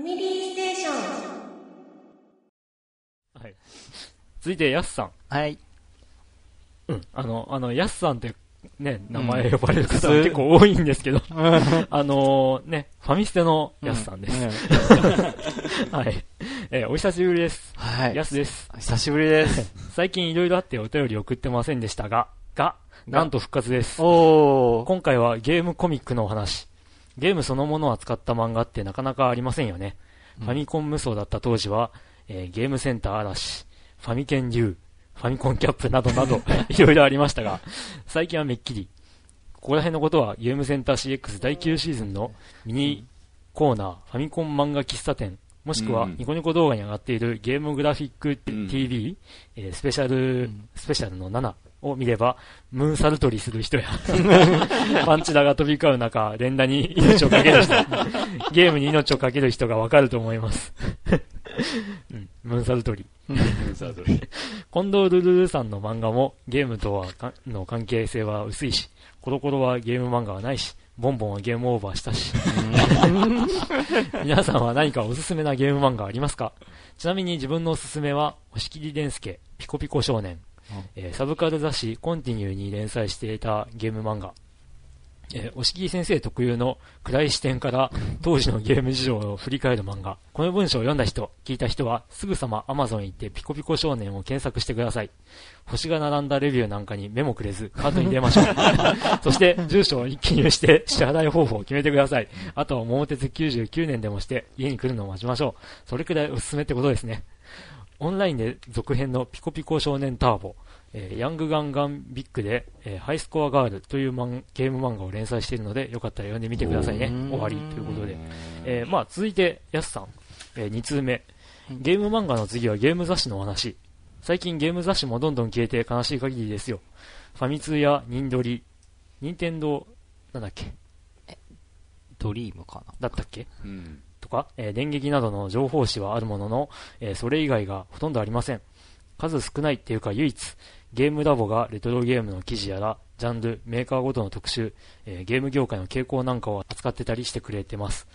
ファミリーステーション。はい。続いて、ヤスさん。はい。うん。あの、あの、ヤスさんって、ね、名前呼ばれる方結構多いんですけど、あのね、ファミステのヤスさんです。はい。えーお久しぶりです。はい。ヤスです。久しぶりです。最近いろいろあってお便り送ってませんでしたが、が、なんと復活です。おー。今回はゲームコミックのお話。ゲームそのものを扱った漫画ってなかなかありませんよね。ファミコン無双だった当時は、えーゲームセンター嵐、ファミケン U、ファミコンキャップなどなど、いろいろありましたが、最近はめっきり。ここら辺のことはゲームセンター CX 第9シーズンのミニコーナー、ファミコン漫画喫茶店、もしくはうんニコニコ動画に上がっているゲームグラフィックうん TV、えースペシャル、んスペシャルの7を見れば、ムーンサルトリする人や、パンチダが飛び交う中、連打に命をかける人、ゲームに命をかける人がわかると思います。うん、ムーンサルトリ。さあどれ近藤ルルルさんの漫画もゲームとはかの関係性は薄いし、コロコロはゲーム漫画はないし、ボンボンはゲームオーバーしたし。皆さんは何かおすすめなゲーム漫画ありますか？ちなみに自分のおすすめは、押切伝介、ピコピコ少年、えーサブカル雑誌コンティニューに連載していたゲーム漫画。えー、押切先生特有の暗い視点から 当時のゲーム事情を振り返る漫画。この文章を読んだ人、聞いた人はすぐさま Amazon へ行ってピコピコ少年を検索してください。星が並んだレビューなんかに目もくれず、カートに入れましょう。そして、住所を記入して支払い方法を決めてください。あとは桃鉄99年でもして家に来るのを待ちましょう。それくらいおすすめってことですね。オンラインで続編のピコピコ少年ターボ、えーヤングガンガンビッグで、えーハイスコアガールというマンゲーム漫画を連載しているので、よかったら読んでみてくださいね終わりということで。えーまあ、続いて、ヤスさん、え2通目。ゲーム漫画の次はゲーム雑誌のお話。最近ゲーム雑誌もどんどん消えて悲しい限りですよ。ファミ通やニンドリ、ニンテンドー、なんだっけ？ドリームかな？だったっけ？うんとか、えー電撃などの情報誌はあるものの、えーそれ以外がほとんどありません。数少ないっていうか唯一、ゲームラボがレトロゲームの記事やら、ジャンル、メーカーごとの特集、えーゲーム業界の傾向なんかを扱ってたりしてくれてます。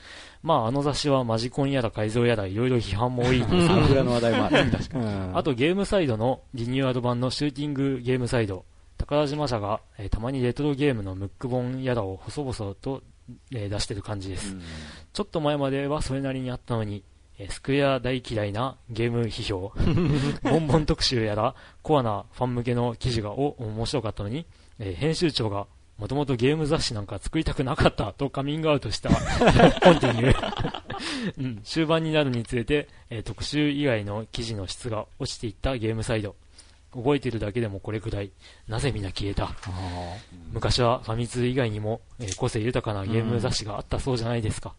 まあ、あの雑誌はマジコンやら改造やらいろいろ批判も多いんですが、桜の話題もある。確かに。うんあとゲームサイドのリニューアル版のシューティングゲームサイド、宝島社が、えーたまにレトロゲームのムック本やらを細々と、えー出してる感じです。ちょっと前まではそれなりにあったのに、えースクエア大嫌いなゲーム批評、ボンボン特集やら、コアなファン向けの記事がお面白かったのに、えー編集長が、もともとゲーム雑誌なんか作りたくなかったとカミングアウトした コンティニュー、うん。終盤になるにつれて、えー特集以外の記事の質が落ちていったゲームサイド。覚えているだけでもこれくらい。なぜ皆消えた？あ昔はファミ通以外にも、えー個性豊かなゲーム雑誌があったそうじゃないですか。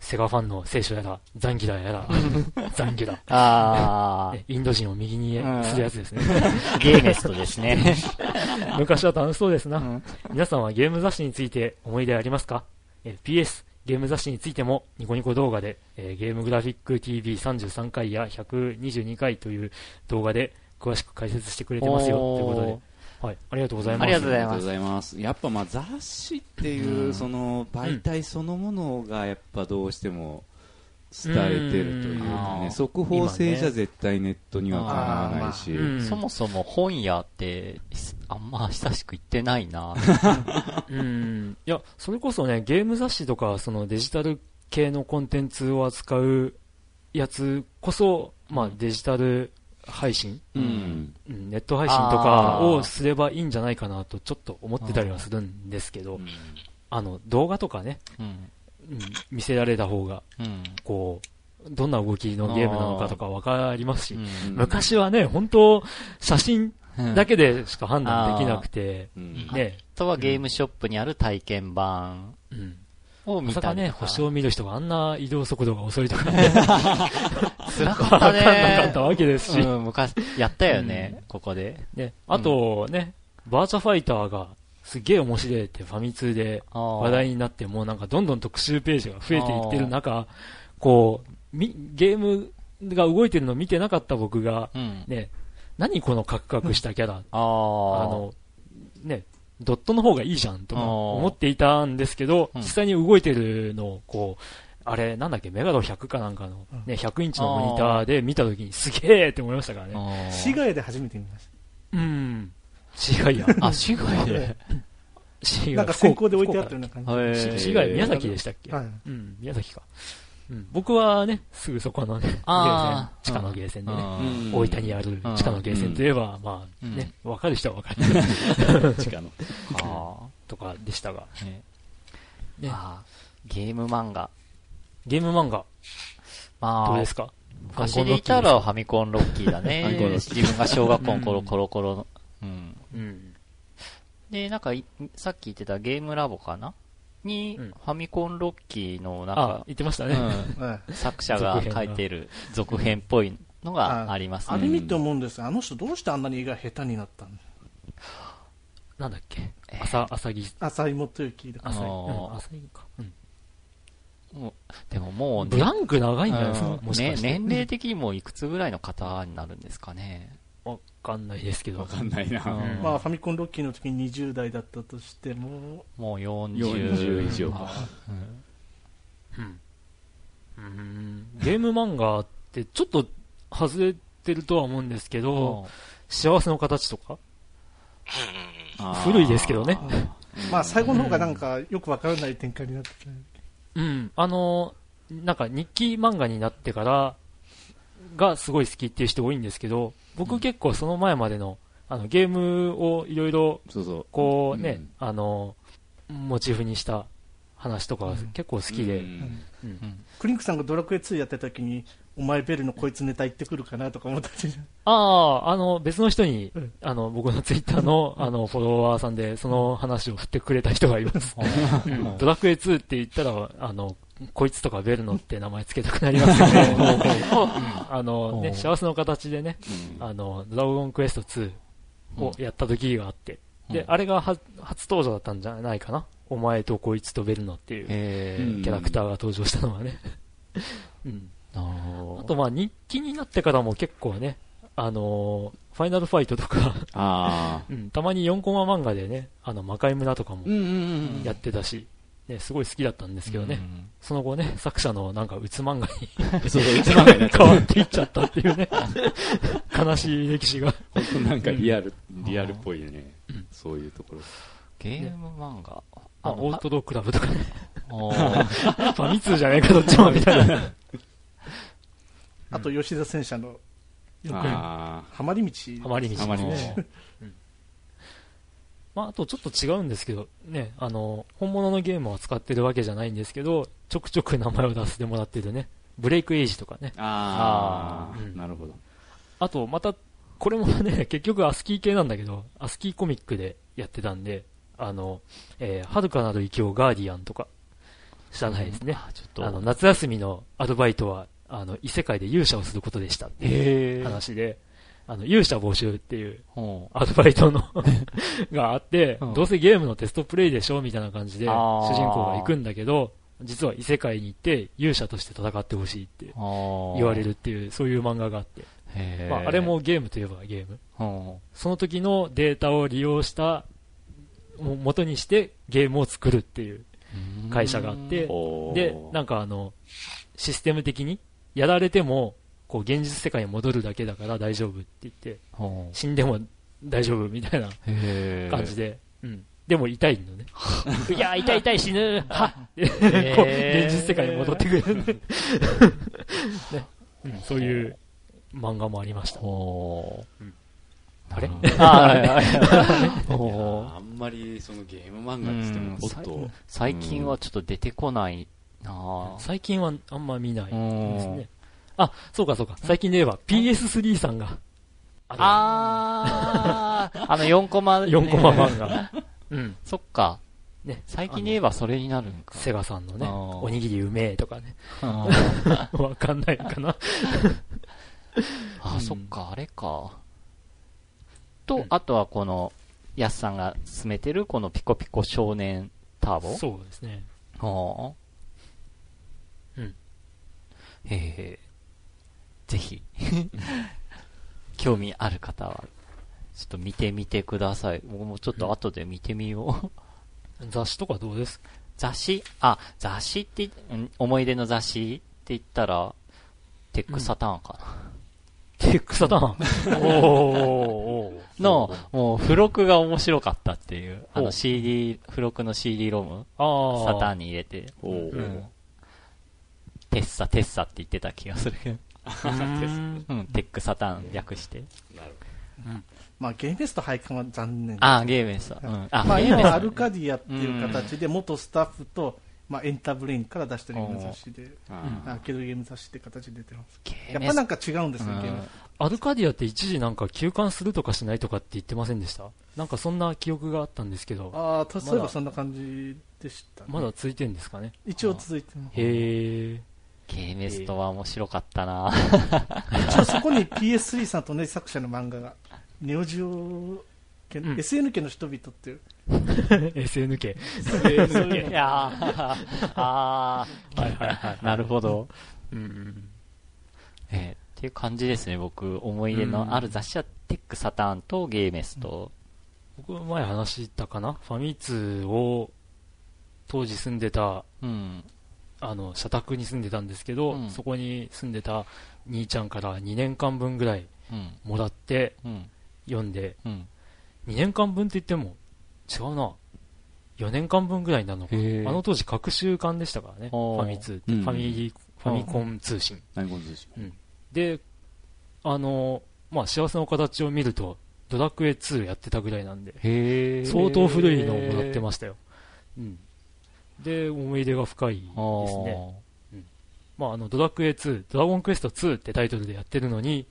セガファンの聖書やら、ザンギラやら、ザンギラ。ーあえインド人を右にするやつですね。ー、ゲーメストですね。昔は楽しそうですな。うん皆さんはゲーム雑誌について思い出ありますか？えー ?PS、ゲーム雑誌についてもニコニコ動画で、えーゲームグラフィック TV33 回や122回という動画で詳しく解説してくれてますよ。ということで。はい。ありがとうございます。ありがとうございます。やっぱまあ雑誌っていうう、んその媒体そのものがやっぱどうしても伝えてるといううんかね、速報性じゃ絶対ネットにはかなわないし、うんそもそも本屋って、あんま親しく言ってないな。うん。いや、それこそね、ゲーム雑誌とか、そのデジタル系のコンテンツを扱うやつこそ、まあデジタル配信、うん。うん。ネット配信とかをすればいいんじゃないかなとちょっと思ってたりはするんですけど、あの、動画とかね、うん。うん見せられた方が、うん。こう、どんな動きのゲームなのかとかわかりますし、うん。昔はね、本当写真うん。だけでしか判断できなくて、うん。ね、あとはゲームショップにある体験版。うん。を見たりとか。星を見る人があんな移動速度が遅いとか、辛かったわかった。わけですし、うん、昔、やったよね、ここで。ね、あとね、バーチャファイターがすげえ面白いってファミ通で話話題になって、もうなんかどんどん特集ページが増えていってる中、こう、みゲームが動いてるのを見てなかった僕が、うん。ね、何このカクカクしたキャラ、あ。の、ね、ドットの方がいいじゃんと思っていたんですけど、うん実際に動いてるのをこう、あれ、なんだっけ、メガド100かなんかの、うんね、100インチのモニターで見たときにすげえって思いましたからね。あ市外で初めて見ましうん。市外や。あ、市外で。市た。なんか先行で置いてあったような感じ。市外、宮崎でしたっけ？はい。うん、宮崎か。うん、僕はね、すぐそこのね、ゲーセン地下のゲーセンでね、うん大分にある地下のゲーセンといえば、まあね、わかる人はわかる。地下の。あとかでしたが、ー。ね。ねゲーム漫画。ゲーム漫画、まあどうで、すか？走りいたらファミコンロッキーだね。自分が小学校の頃、コロコロの。うん。うん。で、なんかい、さっき言ってたゲームラボかな？に、うん。ファミコンロッキーの、なんあか、、言ってましたね。うん、はい作者が書いてる続編っぽいのがありますね。あれ見て思うんですがあの人どうしてあんなに絵が下手になったのなんだっけ？えー。朝、朝木、浅井元之だ。から朝木、あーうん朝木か。うん。もうでももうね、ブランク長いんじゃないですかうんもしかして。ね、年齢的にもいくつぐらいの方になるんですかね。わかんないですけど。わ。かんないな。うん。まあファミコンロッキーの時に20代だったとしても。もう40 40以上か。うんうん。うん。ゲーム漫画ってちょっと外れてるとは思うんですけど、幸せの形とか？あー。古いですけどね。まあ最後の方がなんかよくわからない展開になってきた。うん。あの、なんか日記漫画になってからがすごい好きっていう人多いんですけど、僕結構その前までの、あの、ゲームをいろいろ。こうね、うん。あの、モチーフにした話とかが結構好きで、うん。うん。うんクリンクさんがドラクエ2やってた時にお前ベルのこいつネタ言ってくるかなとか思ったりああ、あの、別の人に、うん。あの、僕のツイッターの、あの、フォロワーさんで、その話を振ってくれた人がいます。うん。ドラクエ2って言ったら、あの、こいつとかベルノって名前つけたくなりますよね。うん。あのね、幸せの形でね、うん。あの、ドラゴンクエスト2をやった時があって、で、うん。あれがは初登場だったんじゃないかな。お前とこいつとベルノっていう。キャラクターが登場したのはね。あとまあ日記になってからも結構ね、あのーファイナルファイトとか、たまに4コマ漫画でね、あの、魔界村とかも。やってたし、ね、すごい好きだったんですけどね、うんその後ね、作者のなんか、うつ漫画にそうそう、一番がに変わう。っていっちゃったっていうね、悲しい歴史が。本当なんかリアル、リアルっぽいよねうん。そういうところ。ゲーム漫画？あ、オートドクラブとかね、ファミ通じゃねえか、どっちもみたいな。あと吉田戦車のよくあハマり道ハマり道ハマり道まあ、あとちょっと違うんですけど、ね、あの、本物のゲームを扱ってるわけじゃないんですけど、ちょくちょく名前を出してもらってるね、ブレイクエイジとかね。あ。あうんあ。なるほど。あと、また、これもね、結局アスキー系なんだけど、アスキーコミックでやってたんで、あの、えー、遥かなる異境ガーディアンとか、知らないですね。あちょっと。あの、夏休みのアルバイトは、あの、異世界で勇者をすることでしたっていう話で、あの、勇者募集っていうほアルバイトの があって、う。んどうせゲームのテストプレイでしょみたいな感じで、主人公が行くんだけど、実は異世界に行って勇者として戦ってほしいってう言われるっていう、そういう漫画があって、まあ、あれもゲームといえばゲーム。ほその時のデータを利用した、も元にしてゲームを作るっていうう会社があって、で、なんかあの、システム的に、やられても、こう、現実世界に戻るだけだから大丈夫って言って、死んでも大丈夫みたいな感じで、うん。でも痛いのね。いや、痛い痛い死ぬ。はっ。っ てこう、現実世界に戻ってくる、ね。うん。そういう漫画もありました。ほう。あれ？あんまりそのゲーム漫う画って言っても最近はちょっと出てこないなぁ。最近はあんま見ないですうん。ね。あ、そうかそうか。最近で言えば PS3 さんが、あー、あの4コマ、4コマ漫画。うん。そっか。ね。最近で言えばそれになるんか。セガさんのね、おにぎりうめえとかね。あ わかんないかな。あ、うんそっか、あれか。と、うんあとはこの、ヤスさんが進めてるこのピコピコ少年ターボ？そうですね。はあ。うん。へえ。ぜひ、興味ある方は、ちょっと見てみてください。僕もちょっと後で見てみよう。雑誌とかどうです？か雑誌？あ、雑誌って、ん思い出の雑誌って言ったら、テックサターンかな。テックサターン？おーおーおーの、もう、付録が面白かったっていう、あの CD、付録の CD ロム、サターンに入れて、テッサ、テッサって言ってた気がするけど。うーんうん、テックサターン略して。なるまあ、ゲームフェスト廃刊は残念あ、ゲームですわ。うん。あ、まあ、今アルカディアっていう形で、元スタッフと、まあ、エンタブレインから出してるゲーム雑誌で、ほどアーケードゲーム雑誌って形で出てます。やっぱなんか違うんですよ、ゲーム。アルカディアって一時なんか休館するとかしないとかって言ってませんでした？なんかそんな記憶があったんですけど、ああ、とそういえばそんな感じでした、ね。まだ続いてるんですかね。一応続いてます。へえ。ゲーメストは面白かったな一応そこに PS3 さんと同じ作者の漫画が、ネオジオ家、うん SN 家の人々っていう、SNK。いやー、あー、はいはいはい。なるほど。うんうん。えーっていう感じですね、僕、思い出のある雑誌は、テックサターンとゲーメスト。僕前話したかな？ファミ通を当時住んでたうん。あの社宅に住んでたんですけど、うん。そこに住んでた兄ちゃんから2年間分ぐらいうん。もらってうん。読んで。うん。2年間分って言っても違うな。4年間分ぐらいになるのかへー。あの当時各週間でしたからね。ファミ通って、うん。ファミリーファミコン通信。であのまあ幸せの形を見るとドラクエ2やってたぐらいなんで相当古いのをもらってましたよ、うん、で思い出が深いですね。あまあ、あのドラクエ2、ドラゴンクエスト2ってタイトルでやってるのに、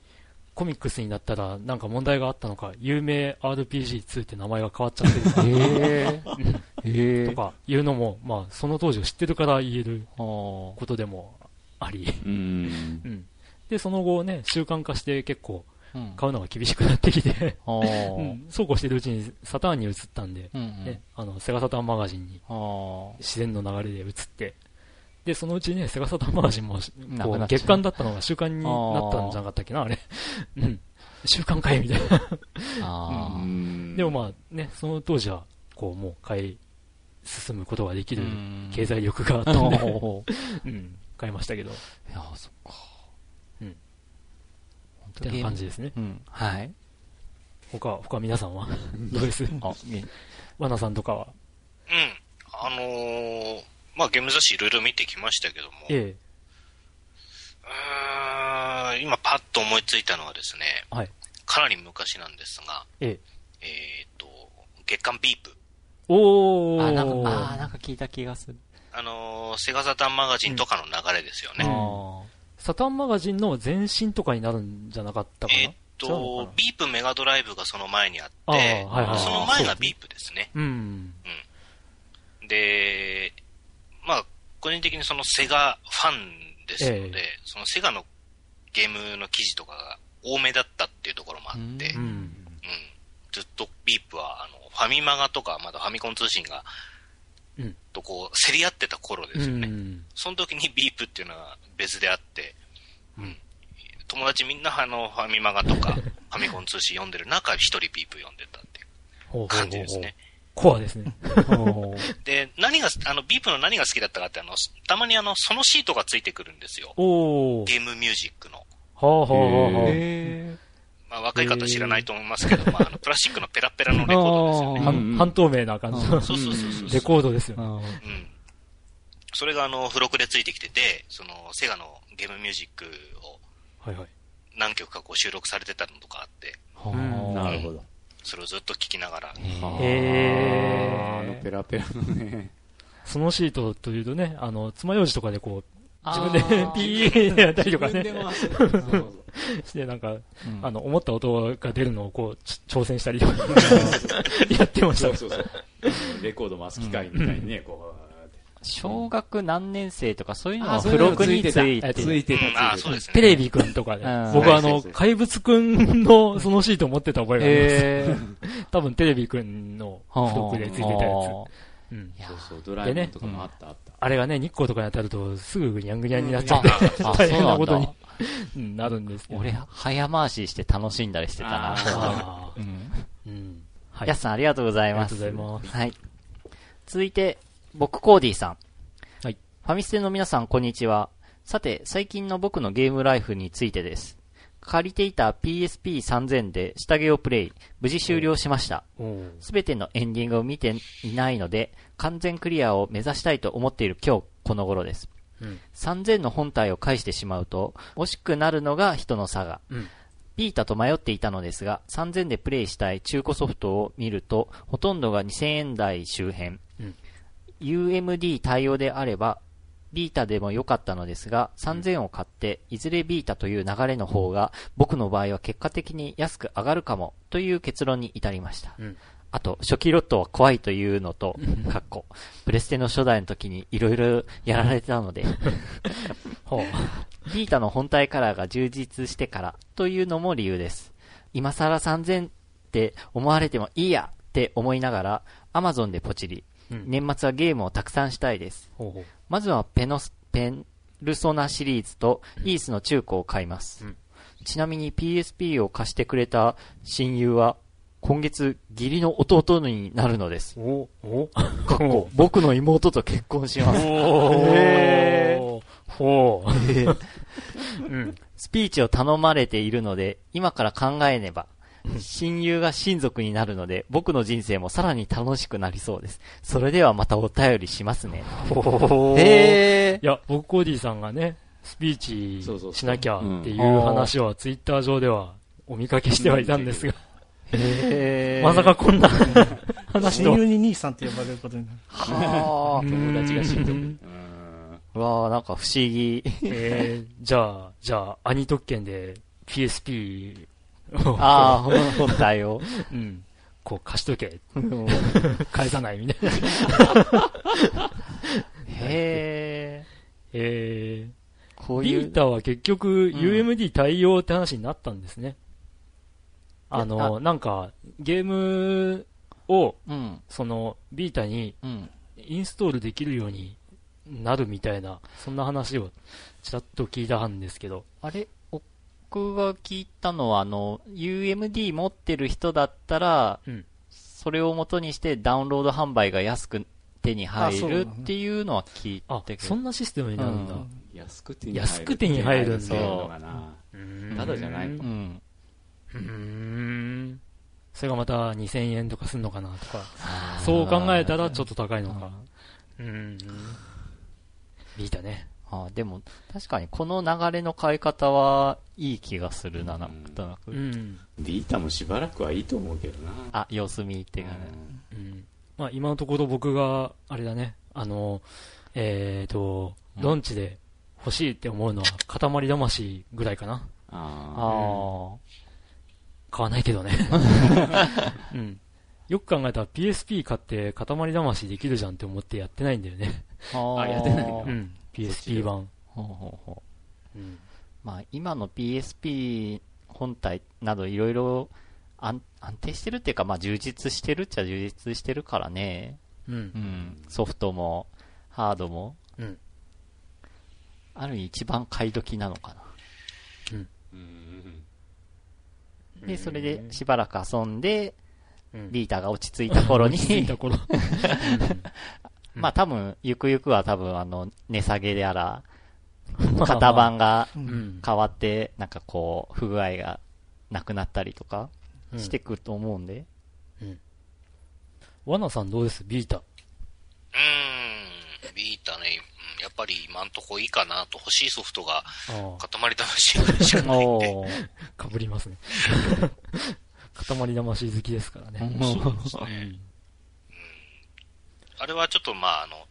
コミックスになったらなんか問題があったのか、有名 RPG2 って名前が変わっちゃってるーへー。へー。とかいうのも、まあ、その当時を知ってるから言えることでもあり、うん。うん。で、その後ね、習慣化して結構うん買うのが厳しくなってきて、あうーん、そうこうしてるうちにサターンに移ったんで、うんうん。ね、あの、セガサターンマガジンに自然の流れで移って、で、そのうちね、セガサターンマガジンも、こう、月間だったのが週間になったんじゃなかったっけな、あれ。うん。週間かいみたいな。うん。でもまあね、その当時は、こう、もう買い進むことができるうん。経済力があったんで、うん、買いましたけど、いやー、そっか。ってな感じですね。うん。はい。他、他皆さんは？どうです？あ、ゲワナさんとかは？うん。あのーまあゲーム雑誌いろいろ見てきましたけども、えうーん今パッと思いついたのはですね、え、はい。かなり昔なんですが、ええ。えっ、と、月刊ビープ。おー。あ、なんか、あーなんか聞いた気がする。あのーセガサタンマガジンとかの流れですよね。あサタンマガジンの前身とかになるんじゃなかったかな？えっ、違うのとビープメガドライブがその前にあって、はいはいはい。その前がビープですね。うん。で、まあ、個人的にそのセガファンですので、えそのセガのゲームの記事とかが多めだったっていうところもあって、ううん。うん。ずっとビープはあのファミマガとか、まだファミコン通信が、うんとこう、競り合ってた頃ですよね。うんその時にビープっていうのは別であって、うん友達みんなあのファミマガとか ファミコン通信読んでる中、一人ビープ読んでたっていう感じですね。コアですね。で、何が、あの、ビープの何が好きだったかって、あの、たまにあの、そのシートがついてくるんですよ。おー。ゲームミュージックの。はあはあはあまあ、若い方知らないと思いますけど、まあ、あの、プラスチックのペラペラのレコードですよね。半半透明な感じの。そうそうそうそう。レコードですようん。それがあの、付録でついてきてて、その、セガのゲームミュージックをはいはい。何曲かこう収録されてたのとかあって、うん。なるほど。それをずっと聞きながら、へあのペラペラのね。そのシートというとね、あの、爪楊枝とかでこう、自分でピーってやったりとかね、回すそうそうしてなんか、うんあの、思った音が出るのをこう、ち挑戦したりとか、やってました。そうそうそう。レコード回す機械みたいにね、こう。小学何年生とかそういうのあは付録についてついてた、ついてそうですね。テレビくんとかでうん、僕あの、怪物くんのそのシート持ってた覚えがあります。多分テレビくんの付録でついてたやつ。うん。そうそう、ドラえもんとかもあった、あった。あれがね、日光とかに当たると、すぐぐにゃんぐにゃんになっちゃって、あ、大変なことになるんですけど。俺、早回しして楽しんだりしてたな。うん。うん。はやすさんありがとうございます。ありがとうございますはい。続いて、僕コーディさん。はい。ファミステの皆さん、こんにちは。さて、最近の僕のゲームライフについてです。借りていた PSP3000 で下着をプレイ、無事終了しました。すべてのエンディングを見ていないので、完全クリアを目指したいと思っている今日この頃です。うん。3000の本体を返してしまうと、惜しくなるのが人の差が。うん。ビータと迷っていたのですが、3000でプレイしたい中古ソフトを見ると、ほとんどが2000円台周辺。うん UMD 対応であれば、ビータでも良かったのですが、3000を買って、いずれビータという流れの方が、僕の場合は結果的に安く上がるかも、という結論に至りました。うん。あと、初期ロットは怖いというのと、かっこ、プレステの初代の時に色々やられてたので、ほう。ビータの本体カラーが充実してからというのも理由です。今更3000って思われてもいいやって思いながら、Amazon でポチリ。うん。年末はゲームをたくさんしたいです。ほうほう。まずはペノス、ペンルソナシリーズとイースの中古を買います。うんちなみに PSP を貸してくれた親友は、今月義理の弟になるのです。おおかっこ 僕の妹と結婚します。おーほう。うん。スピーチを頼まれているので、今から考えねば。親友が親族になるので、僕の人生もさらに楽しくなりそうです。それではまたお便りしますね。へいや、僕コーディさんがね、スピーチしなきゃっていう話はツイッター上ではお見かけしてはいたんですが、へまさかこんな話と親。友に兄さんって呼ばれることになる。は友達が親族。わあなんか不思議。えー、じゃあ、じゃあ、兄特権で PSP を、ああ、本体を。うん、こう貸しとけ、うん 返さないみたいな。へえ。えー、こういう。ビータは結局 UMD 対応って話になったんですね。あの、なんか、ゲームを、うん。その、ビータにうん。インストールできるようになるみたいな、そんな話をちらっと聞いたんですけど。あれ僕が聞いたのは、あの、UMD 持ってる人だったら、うんそれを元にしてダウンロード販売が安く手に入るっていうのは聞いあた、けど。そんなシステムになるんだ。うん安く手に安く手に入るんだただじゃないのうん。うーん。それがまた2000円とかすんのかなとか。そう考えたらちょっと高いのか。うーん。ビータね。あーでも、確かにこの流れの買い方はいい気がするな、なんとなく。うん。ビータもしばらくはいいと思うけどな。あ、様子見っていうかね。うん。まあ今のところ僕が、あれだね、あの、えーと、うんロンチで欲しいって思うのは、塊魂ぐらいかな。ああ買わないけどね。うん。よく考えたら PSP 買って塊魂できるじゃんって思ってやってないんだよね。あ。ああやってないのうん。PSP 版。ほうほうほううん。まあ、今の PSP 本体などいろいろ安安定してるっていうか、まあ充実してるっちゃ充実してるからね。う。うんん。ソフトも、ハードも。うん。ある意味一番買い時なのかな。うんで、それでしばらく遊んで、うん、ビータが落ち着いた頃に、落ち着いた頃。まあ多分、ゆくゆくは多分あの、値下げであら、まあ型番がう。うんん。変わって、なんかこう、不具合がなくなったりとかうんしてくと思うんで。ワナさんどうです？ビータ。うーん、ビータね、うんやっぱり今んとこいいかなと、欲しいソフトが塊魂しかないんで。おー。かぶりますね。塊魂好きですからね。そうですね。あれはちょっとまあ、あの、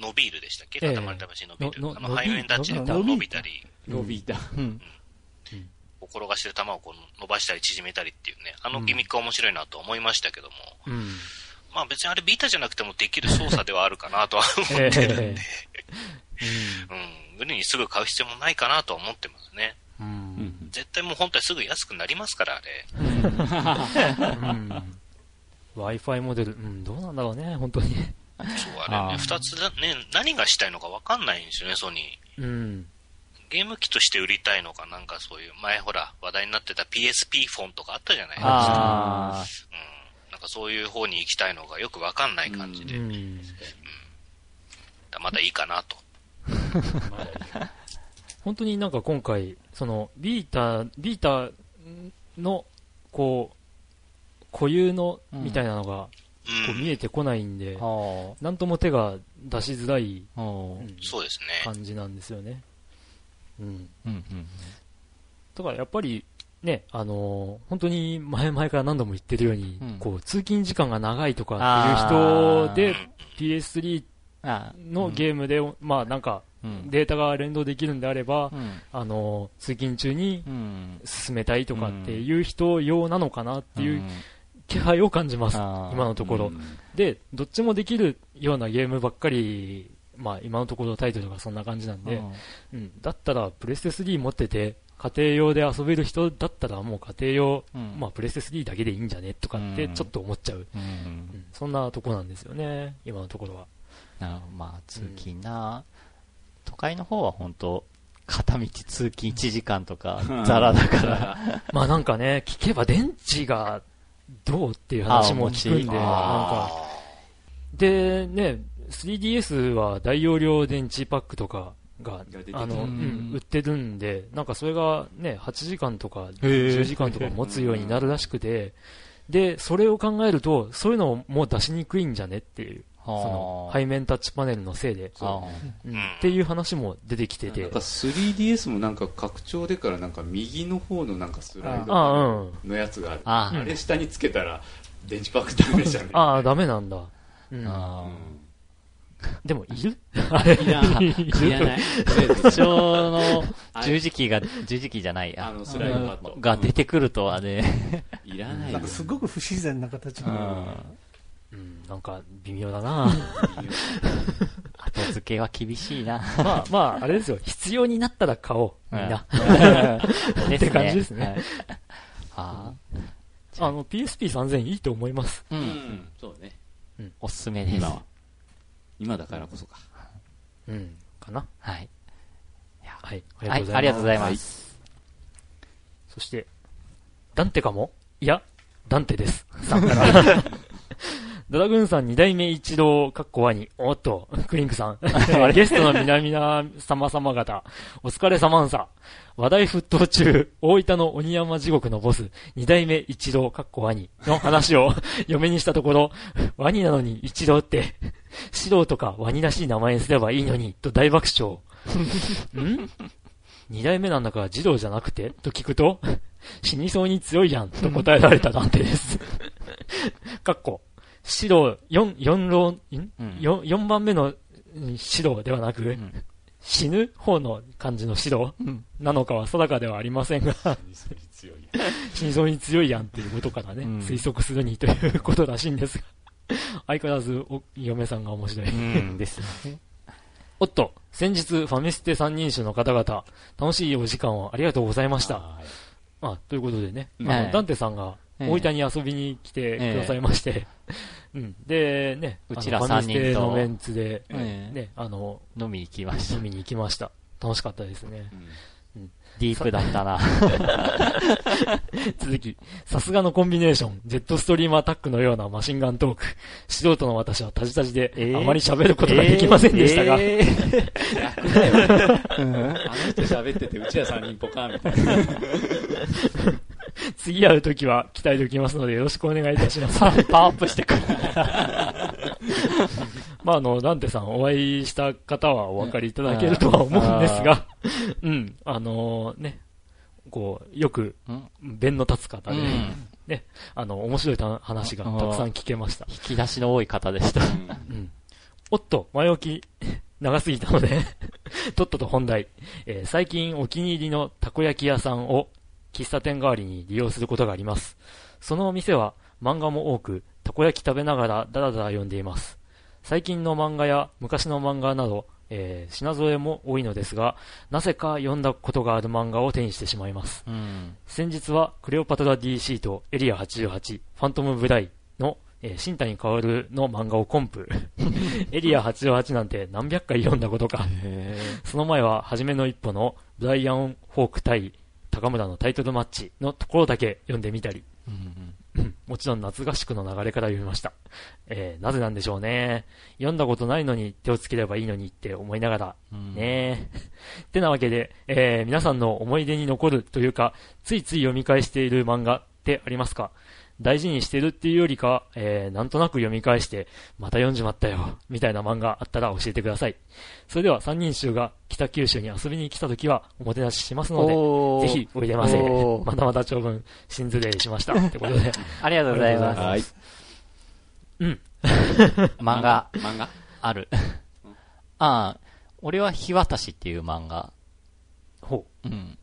ノビールでしたっけ？ええ。塊魂ノビール。あの、のの背面立ちでの伸びたり、伸びた。うん。こう転がしてる球をこう伸ばしたり縮めたりっていうね、あのギミックは面白いなと思いましたけども、うん。まあ別にあれビータじゃなくてもできる操作ではあるかなとは思えってるんえで、うん、無理にすぐ買う必要もないかなとは思ってますね。うん。うん。絶対もう本体すぐ安くなりますから、あれ。うん。Wi-Fi モデル、うん、どうなんだろうね、本当に。そう、あれね、二つだね、何がしたいのかわかんないんですよね、ソニー。うん。ゲーム機として売りたいのか、なんかそういう、前ほら、話題になってた PSP フォンとかあったじゃないですか。あうん。なんかそういう方に行きたいのがよくわかんない感じで。うん。まだいいかなと。本当になんか今回、その、ビータ、ビータの、こう、固有の、うんみたいなのが、う。こうん見えてこないんで、はなんとも手が出しづらい、あ。うん。うんそうですね。感じなんですよね。うん。うん。うん。だからやっぱり、ね、あのー本当に前々から何度も言ってるように、うんこう、通勤時間が長いとかっていう人でうん、PS3 あのゲームで、まあなんか、うん。データが連動できるんであれば、うん。あのー通勤中にうん。進めたいとかっていう人用なのかなっていううん気配を感じます、今のところ。うん。で、どっちもできるようなゲームばっかり、まあ今のところタイトルがそんな感じなんで、うん、だったらプレステ3持ってて、家庭用で遊べる人だったらもう家庭用、うん。まあプレステ3だけでいいんじゃねとかってうん。ちょっと思っちゃう。うん。うん。そんなとこなんですよね、今のところは。なまあ、通勤な、都会の方は本当片道通勤1時間とか、ザラだから。まあなんかね、聞けば電池がどうっていう話も聞くんで、あなんか、でね、3DS は大容量電池パックとかがあの、たううん。ん、売ってるんで、なんかそれがね、8時間とかへー。10時間とか持つようになるらしくて、で、それを考えると、そういうのもう出しにくいんじゃねっていう、その背面タッチパネルのせいで、あうんう。ん。っていう話も出てきてて。なんか、3DS もなんか拡張でからなんか右の方のなんかスライド。のやつがある。ああ。れ下につけたら電池パックダメじゃねああ、ダメなんだ。うん。あでも、いる？あれいらん。いらない。とりあえず一応の十字キーが、十字キーじゃない、あのスライドパッド。が出てくるとはね、いらないよ。なんかすごく不自然な形うの。んうん、なんか微妙だな後付けは厳しいな。まあまあ、あれですよ。必要になったら買おう。みんな。って感じですねはいああの、PSP3000 いいと思います。あ、う。うんん。そうね。おすすめです。今は。今だからこそか。うん。かな。はい。はい。はい、ありがとうございます。そして、ダンテかも？いや、ダンテです。さんから。ドラグーンさん二代目一郎、かっこワニ。おっと、クリンクさん。ゲストの皆々様様方、お疲れ様んさ。話題沸騰中、大分の鬼山地獄のボス、二代目一郎、かっこワニの話を 嫁にしたところ、ワニなのに一郎って、素人かワニらしい名前にすればいいのに、と大爆笑。ん？二代目なんだから児童じゃなくて？と聞くと、死にそうに強いやん、と答えられた男性です。かっこ、指導、四、四郎、ん？うん。四、四番目のうん指導ではなく、ん。死ぬ方の漢字の指導うん。なのかは定かではありませんが、強い。死にそうに強いやんっていうことからね、うん。推測するにということらしいんですが、相変わらずお嫁さんが面白い。うん、ですね。おっと、先日ファミステ三人種の方々、楽しいお時間をありがとうございました。はい。あ、ということでね、あはい。の、ダンテさんがええ大分に遊びに来てくださいまして、うん。で、ね、うちらあのファミステ三人とのメンツで、ええね、あの、飲みに行きました飲。みに行きました。楽しかったですね。ディープだったな。続き、さすがのコンビネーション、ジェットストリームアタックのようなマシンガントーク。素人の私はタジタジで、えーあまり喋ることができませんでしたが、えあの人喋ってて、うちら三人ポカーンみたいな。次会うときは期待できますのでよろしくお願いいたします。ーパワーアップしてくる。まあ、あの、ダンテさんお会いした方はお分かりいただけるとは思うんですが、うん、あのね、こう、よく、うん弁の立つ方で、うんね、あの、面白いた話がたくさん聞けました。引き出しの多い方でした。うん。おっと、前置き、長すぎたので、とっとと本題。えー最近お気に入りのたこ焼き屋さんを喫茶店代わりに利用することがあります。そのお店は漫画も多く、たこ焼き食べながらダラダラ読んでいます。最近の漫画や昔の漫画など、えー品添えも多いのですが、なぜか読んだことがある漫画を手にしてしまいます。うん。先日はクレオパトラ DC とエリア88、ファントムブライの、えー、新谷薫の漫画をコンプ。エリア88なんて何百回読んだことか。その前は初めの一歩のブライアン・フォーク対高村のタイトルマッチのところだけ読んでみたり。うんうんもちろん夏合宿の流れから読みました。えー、なぜなんでしょうね。読んだことないのに手をつければいいのにって思いながら、うんねえ。ってなわけで、えー、皆さんの思い出に残るというか、ついつい読み返している漫画ってありますか？大事にしてるっていうよりか、えー、なんとなく読み返して、また読んじまったよ、みたいな漫画あったら教えてください。それでは三人衆が北九州に遊びに来た時はおもてなししますので、ぜひおいでませまたまた長文、新図礼しました。ってことで。ありがとうございます。はい。漫画、漫画？ある。ああ、俺は日渡しっていう漫画。ほうん。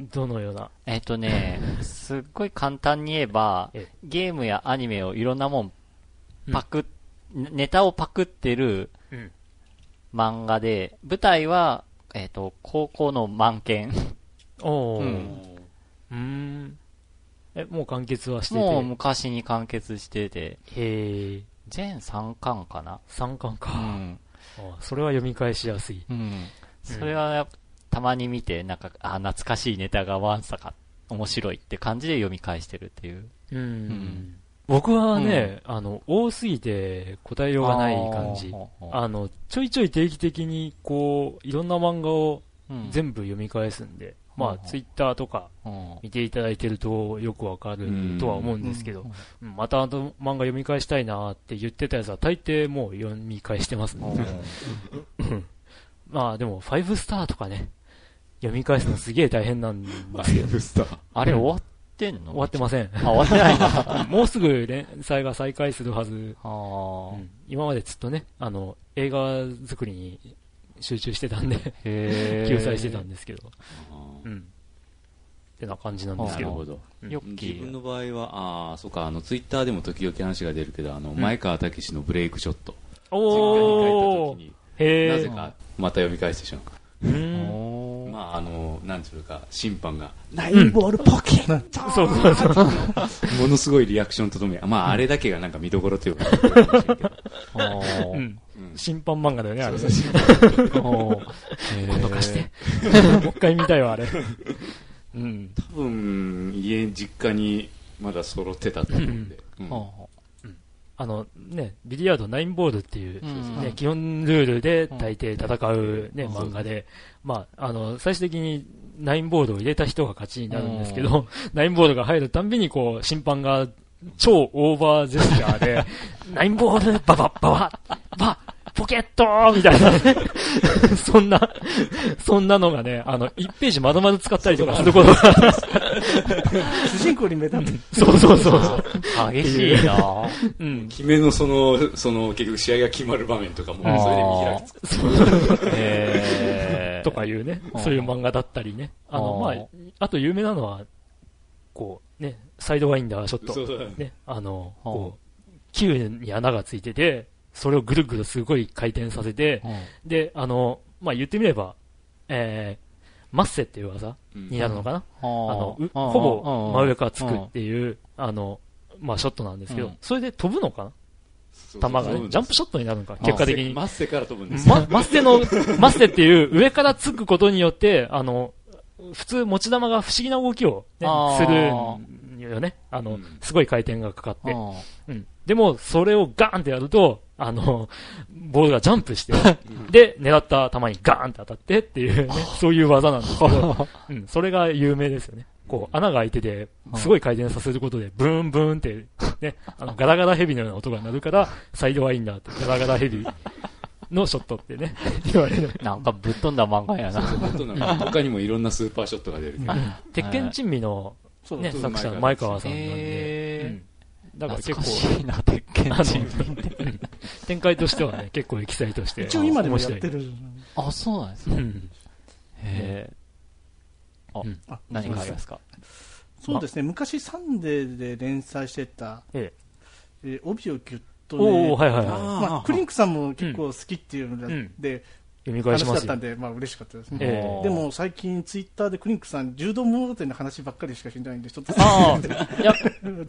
う。どのような？えっ、とね、すっごい簡単に言えばええ、ゲームやアニメをいろんなもんうんパクっ、ネタをパクってるうん。漫画で、舞台は、えっ、と、高校の満研。おー。ううんーん。え、もう完結はしてて？もう昔に完結してて、へえ。全3巻かな。三巻か。うん。あそれは読み返しやすい。うん。それはやっぱ、たまに見て、なんか、あ、懐かしいネタがワンサか、面白いって感じで読み返してるっていう。うん。ん。僕はね、あの、多すぎて答えようがない感じ。ああの、ちょいちょい定期的に、こう、いろんな漫画をー、うん。全部読み返すんで、まあ、うん。ツイッターとかうん。見ていただいてるとよくわかるとは思うんですけど、うん。またあの漫画読み返したいなって言ってたやつは大抵もう読み返してますね。まあでも、ファイブスターとかね、読み返すのすげえ大変なんですけど、ブスター。あれ終わってんの？終わってません。あ、終わってないんだ。もうすぐ連載が再開するはず。うん今までずっとね、あの、映画作りに集中してたんで、救済してたんですけど、うん。ってな感じなんですけど。なるほど。うんよ自分の場合は、ああ、そうか、あの、ツイッターでも時々話が出るけど、あの、ん前川武史のブレイクショット。おー実家に帰った時に、なぜか、また読み返してしまう。うーん。まあ、あの、なんつうか、審判が、ナインボールポケットそうそうそう。ものすごいリアクションとともに、まあ、あれだけがなんか見どころというか、審判漫画だよね、あれ。今度貸して。もう一回見たいわ、あれ。うん。多分、家、実家にまだ揃ってたと思うんで。あの、ね、ビリヤードナインボールっていう、うん。ね、基本ルールで大抵戦うね、うん。漫画で、まあ、あの、最終的にナインボールを入れた人が勝ちになるんですけど、ナインボールが入るたんびにこう、審判が超オーバージェスチャーで、ナインボール、ババッババッバポケットみたいなね、そんな、そんなのがね、あの、1ページまだまだ使ったりとかすることが、主人公に目立ってる。そうそうそう。う激しいなぁうん。決めのその、その、結局試合が決まる場面とかも、それで見開きつく。へーとかいうねう、んそういう漫画だったりね。あの、うんまあ、あと有名なのは、こう、ね、サイドワインダーショット。そうそう。ね、あの、うんこう、球に穴がついてて、それをぐるぐるすごい回転させて、で、あの、まあ、言ってみれば、えー、マッセっていう技になるのかな、あ。の、うほぼ真上からつくっていう、あの、まあ、ショットなんですけど、うん。それで飛ぶのかな？球がね、ジャンプショットになるのか、結果的に。マッセから飛ぶんです。ま、マステの、マステっていう上からつくことによって、あの、普通持ち玉が不思議な動きを、ねするよね。あの、うん。すごい回転がかかって。うん。うん。でも、それをガーンってやると、あの、ボールがジャンプして、で、狙った球にガーンって当たってっていうね、そういう技なんですけど、うん、それが有名ですよね。こう、穴が開いてて、すごい回転させることで、ブーンブーンって、ね、あの、ガラガラヘビのような音が鳴るから、サイドワインダーってガラガラヘビのショットってね、言われる。なんかぶっ飛んだ漫画やな。他にもいろんなスーパーショットが出るけど。鉄拳珍味の、ね、作者の前川さんなんで、うんだから結懐構、かしいな、鉄拳あの人。展開としてはね、結構エキサイトして。一応今でもやって面る。あ、そうなんですね。へーうんあ何かありますか？そうですね、昔サンデーで連載してた、ええー帯をギュッとおね、おはいはいはい。まあ、クリンクさんも結構好きっていうのうんで、読み返しますよ話だったん。で、まあ嬉しかったですね。ええでも最近ツイッターでクリンクさん、柔道物語の話ばっかりしかしないんで、ちょっと、ああ、いや、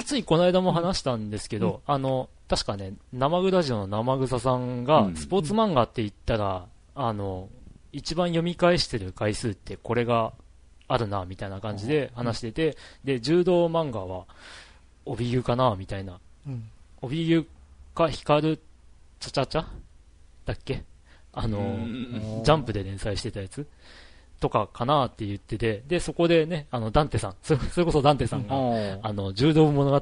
ついこの間も話したんですけど、あの、確かね、生具ラジオの生草さんがう、んスポーツ漫画って言ったら、あの、一番読み返してる回数ってこれがあるな、みたいな感じで話してて、で、柔道漫画は、帯湯かなみたいな。うん。帯湯か光るちゃちゃちゃだっけあの、うん。ジャンプで連載してたやつとかかなって言ってて、で、そこでね、あの、ダンテさん、そそれこそダンテさんが、あの、柔道物語を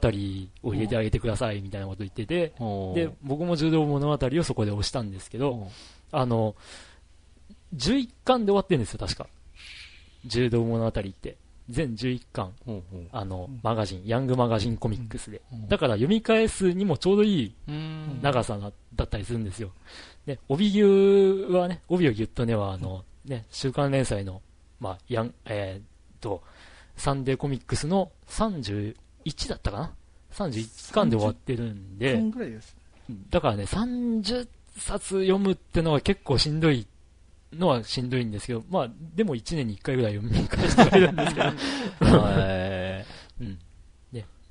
入れてあげてくださいみたいなこと言ってて、で、僕も柔道物語をそこで押したんですけど、あの、11巻で終わってるんですよ、確か。柔道物語って。全11巻、あの、マガジン、ヤングマガジンコミックスで。だから読み返すにもちょうどいい長さなだったりするんですよ。で、帯牛はね、帯をぎゅっとねは、あの、ね、週刊連載の、まあ、やん、えーっと、サンデーコミックスの31だったかな ?31 巻で終わってるんそでん、ぐらいです。だからね、30冊読むってのは結構しんどいのはしんどいんですけど、まあ、でも1年に1回ぐらい読み返してはいるんですけど、うん。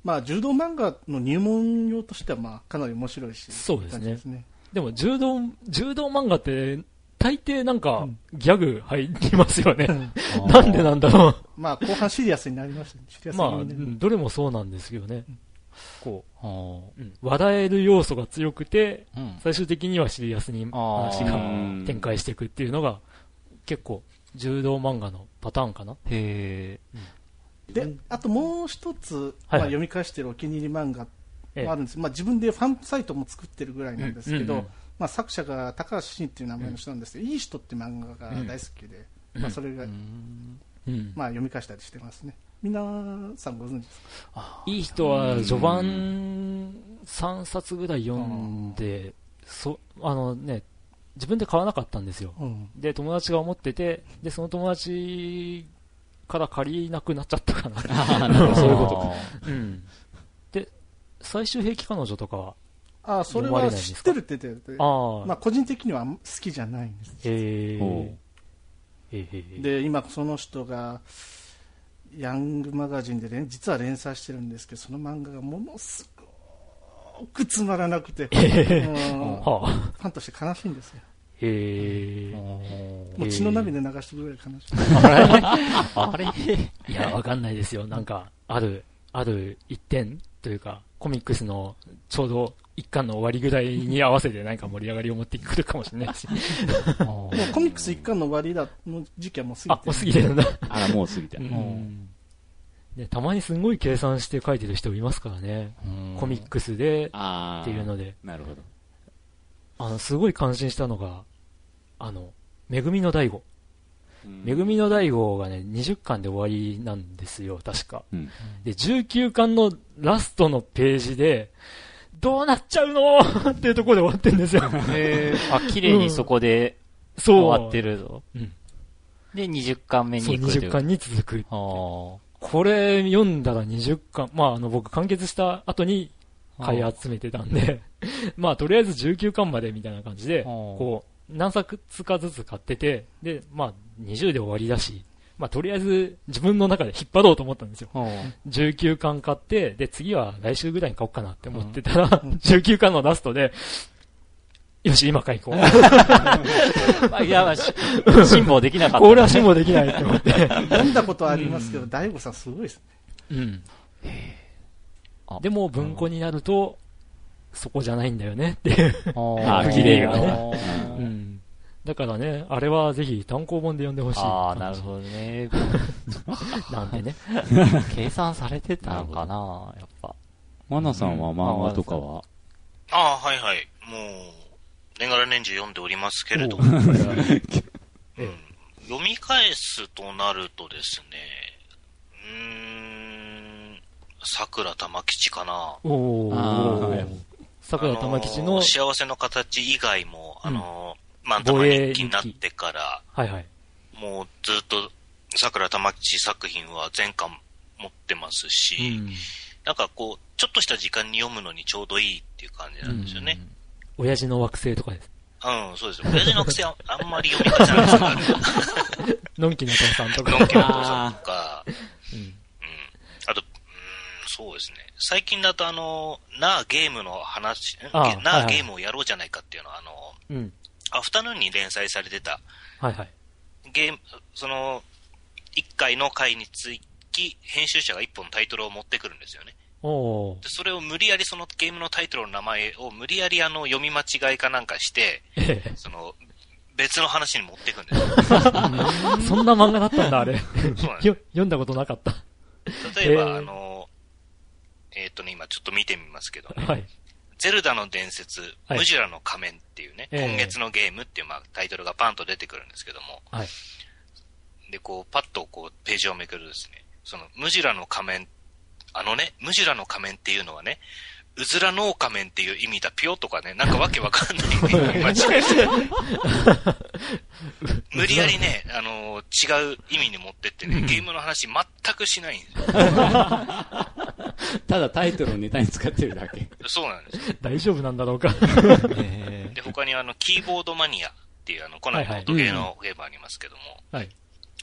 まあ、柔道漫画の入門用としては、まあ、かなり面白いし。そうですねすね。でも柔道、柔道漫画って、大抵なんかうん、ギャグ入りますよね。なんでなんだろ まあ、後半シリアスになりましたね。シリアう。まあ、うスになりね。んどれもそうなんですけどね。こう、うん。笑える要素が強くて、最終的にはシリアスに話がうん。展開していくっていうのが、結構、柔道漫画のパターンかな。へで、あともう一つ、はいまあ、はい読み返してるお気に入り漫画ええもあるんです。まあ、自分でファンサイトも作ってるぐらいなんですけど、うんうんまあ、作者が高橋真っていう名前の人なんですけど、いい人って漫画が大好きで、まあ、それが、うん。まあ、読み返したりしてますね。皆さんご存知ですか？いい人は序盤3冊ぐらい読んで、そ、あのね、自分で買わなかったんですよ。うん。で、友達が思ってて、で、その友達から借りなくなっちゃったかな。そういうこと。うん。で、最終兵器彼女とかは、ああ、それは知ってるって言ってて、ああ、まあ、個人的には好きじゃないんです。えで、今その人が、ヤングマガジンで連実は連載してるんですけど、その漫画がものすごくつまらなくて、もう はあ、ファンとして悲しいんですよ。えー、もう血の涙流してるぐらい悲しい。あれ？いや、わかんないですよ。なんか、ある、ある一点というか、コミックスのちょうど一巻の終わりぐらいに合わせてなんか盛り上がりを持ってくるかもしれないし。もうコミックス一巻の終わりだの時期はもう過ぎて あ、もう過ぎてるんだ。あら、もう過ぎた。うんね、たまにすごい計算して書いてる人いますからね。コミックスでああ。っていうので。なるほど。あの、すごい感心したのが、あの、めぐみの大悟。うんめぐみの大悟がね、20巻で終わりなんですよ、確か。うん。で、19巻のラストのページで、どうなっちゃうの？っていうところで終わってるんですよ。へーあ、綺麗にそこでそう。終わってるぞ。うんで、20巻目そう、に行くとい20巻に続く。これ読んだら20巻、まああの僕完結した後に買い集めてたんで、まあとりあえず19巻までみたいな感じで、こう、何冊かずつ買ってて、で、まあ20で終わりだし、まあとりあえず自分の中で引っ張ろうと思ったんですよ。19巻買って、で次は来週ぐらいに買おうかなって思ってたら、19巻のラストで、よし、今買い行こう。あいや、まあし辛抱できなかった。これは辛抱できないって思って。読んだことはありますけど、大悟さんすごいですね。うんあ。でも文庫になると、そこじゃないんだよねっていう。あ区切りがねねうん。だからね、あれはぜひ単行本で読んでほしい。ああ、なるほどね。ど。なんでね。計算されてたのかなやっぱ。マナさんは漫画とかは？ああ、はいはい。もう、年がら年中読んでおりますけれども、読み返すとなるとですね、うーん、桜玉吉かな。おあー。桜玉吉のあのー、幸せの形以外も、あのー、まあ、玉防衛になってから、はいはい。もうずっと桜玉吉作品は全巻持ってますうし、ん。なんかこう、ちょっとした時間に読むのにちょうどいいっていう感じなんですよね。親父の惑星とかです。うん、そうですよ。親父の癖はあんまり読み返せないです。のんきの父さんとか。のんきのお父さんとか、うんうん。あと、うん、そうですね。最近だとあの、なあゲームの話、んああゲなはいはいあゲームをやろうじゃないかっていうのは、あの、うん。アフタヌーンに連載されてたはいはい。ゲーム、その、一回の回につき、編集者が一本タイトルを持ってくるんですよね。でそれを無理やりそのゲームのタイトルの名前を無理やりあの読み間違いかなんかして、ええその別の話に持っていくんですよ。そんな漫画だったんだ、あれ。読んだことなかった。例えば、えーあの、えっ、とね、今ちょっと見てみますけど、ね、はい。ゼルダの伝説、はいムジュラの仮面っていうね、ええ今月のゲームっていう、まあ、タイトルがパンと出てくるんですけども、はい。で、こう、パッとこう、ページをめくるとですね、その、ムジュラの仮面、あのね、ムジュラの仮面っていうのはね、うずらの仮面っていう意味だ、ぴよとかね、なんかわけわかんない 間違えて、無理やりね、あの違う意味に持ってってね、ゲームの話全くしないんですよ。ただタイトルをネタに使ってるだけ。そうなんですよ。大丈夫なんだろうか。え で、他にあの、キーボードマニアっていうあの、コナミの音ゲーのゲームありますけども、はい。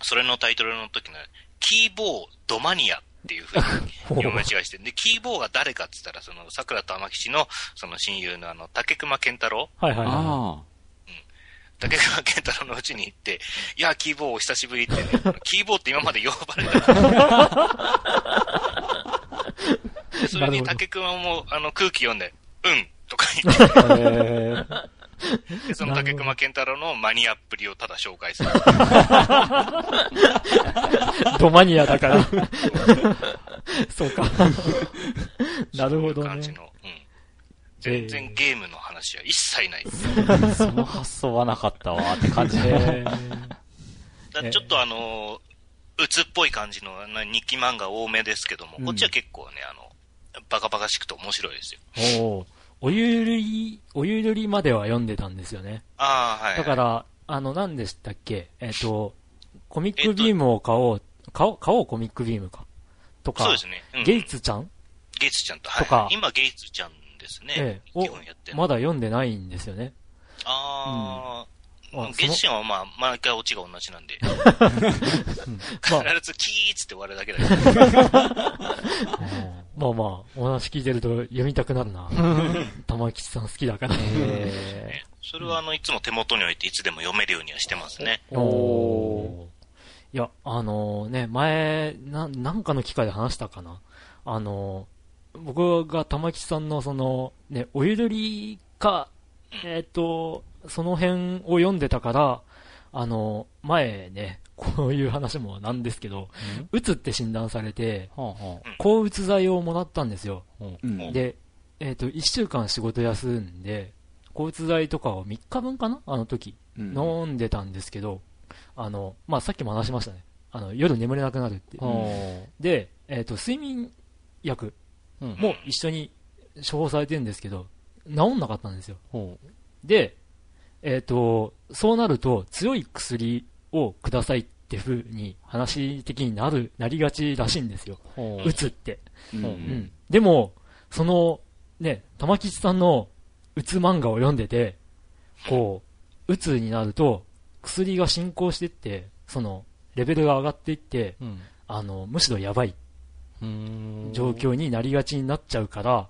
それのタイトルの時の、キーボードマニアっていう風に読み間違いして、で、キーボーが誰かって言ったら、その、桜と天吉の、その親友のあの、竹熊健太郎。はいはいはあ竹熊健太郎のうちに行って、いや、キーボーお久しぶりってね、キーボーって今まで呼ばれた。それに竹熊も、あの、空気読んで、うんとか言って、でその竹熊健太郎のマニアっぷりをただ紹介する。ー、ドマニアだから。そうか。なるほどねそういう感じ。の、うん。全然ゲームの話は一切ないです。ー、その発想はなかったわって感じで。ちょっとあのー、鬱っぽい感じのあの日記漫画多めですけども、うんこっちは結構ね、あの、バカバカしくて面白いですよ。ー、おーおゆるり、おゆるりまでは読んでたんですよね。ああ、はい、はい。だから、あの、何でしたっけ？えっ、と、コミックビームを買おう、買おう、買おうコミックビームか。とか、そうですね。うんゲイツちゃん？ゲイツちゃんと、はい、とか今ゲイツちゃんですね。ええ基本やって。まだ読んでないんですよね。ああ、あゲイツちゃんはまあ、毎回オチが同じなんで、まあ、必ずキーッつって終わるだけだけど。まあまあ、お話聞いてると読みたくなるな。玉吉さん好きだから。えそれはあの、いつも手元に置いていつでも読めるようにはしてますね。おーいや、あのね、前、な、なんかの機会で話したかな。あの僕が玉吉さんのその、ね、おゆるりか、えっ、と、その辺を読んでたから、あの、前ね、こういう話もなんですけど、うつって診断されて、抗うつ剤をもらったんですよ。うん。で、えっ、と、1週間仕事休んで、抗うつ剤とかを3日分かな？あの時。うん飲んでたんですけど、あの、まあ、さっきも話しましたね。あの、夜眠れなくなるってで、えっ、と、睡眠薬。も一緒に処方されてるんですけど、治んなかったんですよ。ほで、えっ、と、そうなると強い薬をくださいって風に話的になる、なりがちらしいんですよ。う。ほうつって。うんううんん。でも、その、ね、玉吉さんのうつ漫画を読んでて、こう、うつになると、薬が進行していって、その、レベルが上がっていって、うん。あの、むしろやばい。状況になりがちになっちゃうから、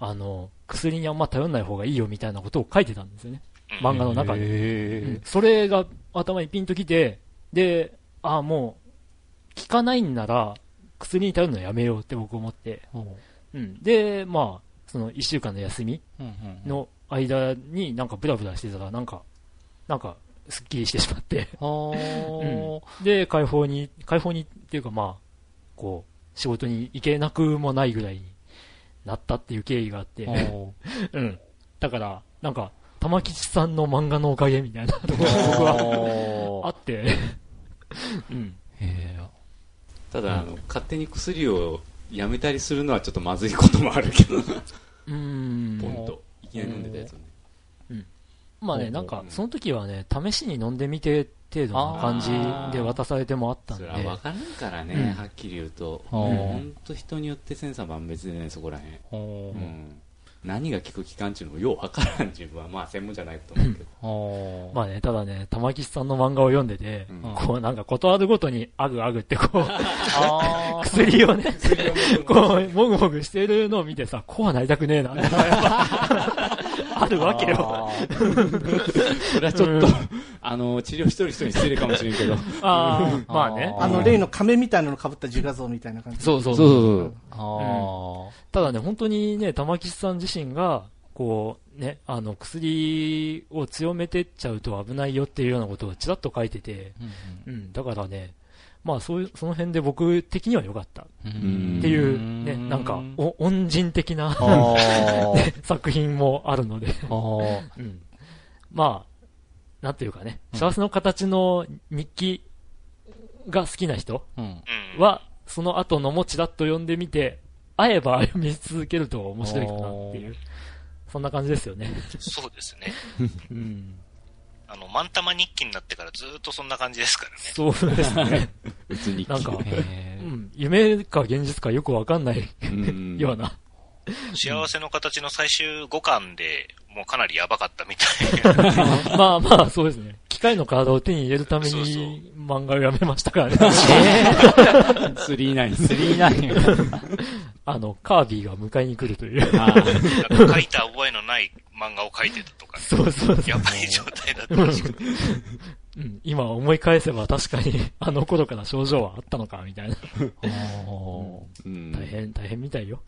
あの、薬にあんま頼んない方がいいよみたいなことを書いてたんですよね。漫画の中で。うんへそれが頭にピンときて、で、あもう、効かないんなら、薬に頼るのやめようって僕思って、うん。で、まあ、その一週間の休みう。うんうん。の間になんかブラブラしてたら、なんか、なんか、すっきりしてしまって、ほー。で、解放に、解放にっていうかまあ、こう、仕事に行けなくもないぐらいになったっていう経緯があって、ほ うん。だから、なんか、玉吉さんの漫画のおかげみたいなところう。が 僕はあほって、うん。ただ、あの、勝手に薬をやめたりするのはちょっとまずいこともあるけど、うーん。ポンと。いきなり飲んでたやつをね。まあね、なんか、その時はね、試しに飲んでみて程度な感じで渡されてもあったんでそれ、は分からんからね、うんはっきり言うと。うん本当人によって千差万別でね、そこらへん。ー。ほー。うん。何が効く期間っていうのもよう分からん自分は、まあ専門じゃないと思うけど。まあね、ただね、玉吉さんの漫画を読んでて、うん。こうなんかことあるごとにアグアグってこう。薬をね、こう、もぐもぐしてるのを見てさ、こうはなりたくねえな、あるわけよ。それはちょっと、あの、治療一人一人失礼かもしれんけど。ああ、まあね。あの、例の亀みたいなの被った自画像みたいな感じ。そうそうそう。あただね、本当にね、玉木さん自身が、こう、ね、あの、薬を強めてっちゃうと危ないよっていうようなことをちらっと書いてて、ーうんうん、だからね、まあそういう、その辺で僕的には良かったっうんていうね、なんか、お恩人的なあー 作品もあるので、うん。まあ、なんていうかね、うん幸せの形の日記が好きな人。は、その後のもちらっと読んでみて、会えば読み続けると面白いかなっていう、そんな感じですよね。そうですね。うん。あの、マンタマ日記になってからずっとそんな感じですからね。そうですね。うつに。なんか、うん、夢か現実かよくわかんないうんような。幸せの形の最終5巻でもうかなりやばかったみたいな。まあまあ、そうですね。機械のカードを手に入れるためそうそうに漫画をやめましたからね。スリーナイン。スリーナイン。あの、カービィが迎えに来るという。あーなんか書いた覚えのない漫画を書いてたとか、ね、そうそうそう。やばい状態だったらしくて。うん、今思い返せば確かに あの頃から症状はあったのか、みたいな。うん大変、大変みたいよ。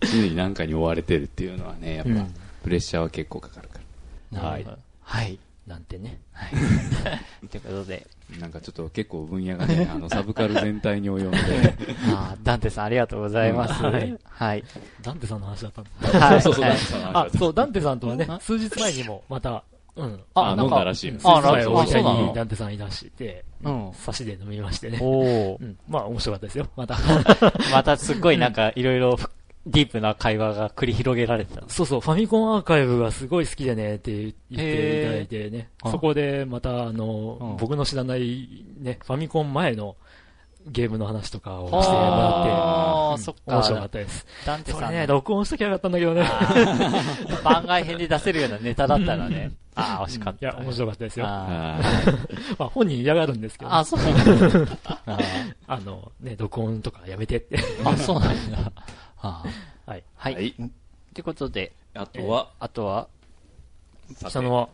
常に何かに追われてるっていうのはね、やっぱ、うんプレッシャーは結構かかるから。はい。はい。なんてね。ということで、なんかちょっと結構分野がね、あの、サブカル全体に及んで、あーダンテさんありがとうございます。うんははいい。はい。ダンテさんの話だったんだ。はいそうそうはいあ、そう、ダンテさんとはねあ、数日前にもまた、うん。あ、飲んだらしいの。数日前あ大分そうなの？にダンテさんいらして、うん差しで飲みましてね。おーうん。まあ面白かったですよ。また。またすっごいなんかいろいろディープな会話が繰り広げられてた。そうそう、ファミコンアーカイブがすごい好きでねって言っていただいてね、そこでまたあの、うん僕の知らないね、ファミコン前のゲームの話とかをしてもらあー、そっって、面白かかっ。たです。ダンテさんね、録音しときゃよかったんだけどね。番外編で出せるようなネタだったらね。ああ、惜しかった。いや、面白かったですよ。あまあ本人嫌がるんですけど、あ、あそうなんだ。あの、ね、録音とかやめてって。ーあ、そうなんだ。はい。はい。はい。ってことで、あとは、あとは、さて下のは、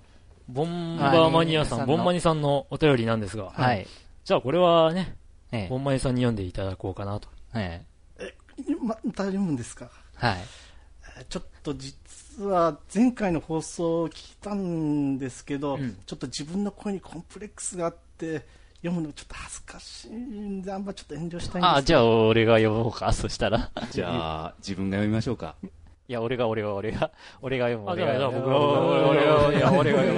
ボンバーマニアさん、はいボンマニさんのお便りなんですが、はい。じゃあこれはね、えボンマニさんに読んでいただこうかなと。え。えまた読むんですか？え。はい。えーちょっと実は前回の放送を聞いたんですけど、うんちょっと自分の声にコンプレックスがあって読むのちょっと恥ずかしいんであんまちょっと遠慮したいんですけどあ、じゃあ俺が読もうか、そしたら。じゃあ、自分が読みましょうか。いや、俺が、俺が、俺が、俺が読む。あじゃあ俺がじゃあ僕が俺が、いや、俺が読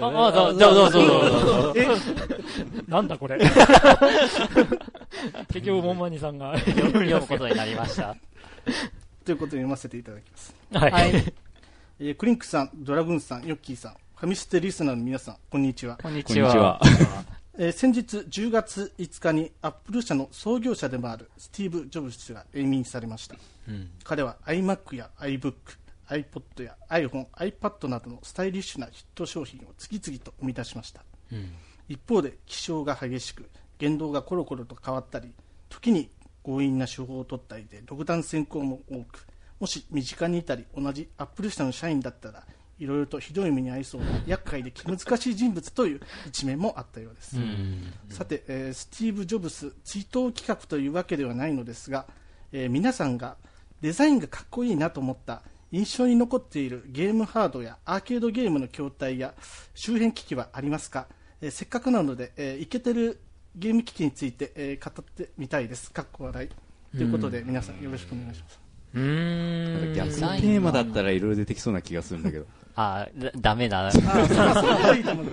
む。あ、あ、じゃあ、どうぞ、どうぞどうぞ。なんだこれ？結局、ボンマニさんが読むことになりました。ということで読ませていただきます、はい。はい。えークリンクさんドラグーンさんヨッキーさんファミステリスナーの皆さんこんにちは、こんにちは。。えー先日10月5日にアップル社の創業者でもあるスティーブ・ジョブズ氏が永眠されましたうん。彼は iMac や iBook、iPod や iPhone、iPad などのスタイリッシュなヒット商品を次々と生み出しましたうん。一方で気象が激しく言動がコロコロと変わったり時に強引な手法を取ったりで独断専行も多くもし身近にいたり同じアップル社の社員だったらいろいろとひどい目に遭いそうな厄介で気難しい人物という一面もあったようです、さて、えースティーブ・ジョブス追悼企画というわけではないのですが、えー皆さんがデザインがかっこいいなと思った印象に残っているゲームハードやアーケードゲームの筐体や周辺機器はありますか、えーせっかくなので、えーイケてるゲーム機器について、えー語ってみたいですかっこ笑いということで皆さんよろしくお願いしますうーん。逆のテーマだったらいろいろ出てきそうな気がするんだけど。あ、だダメだ。あーそれはそれはいいと思う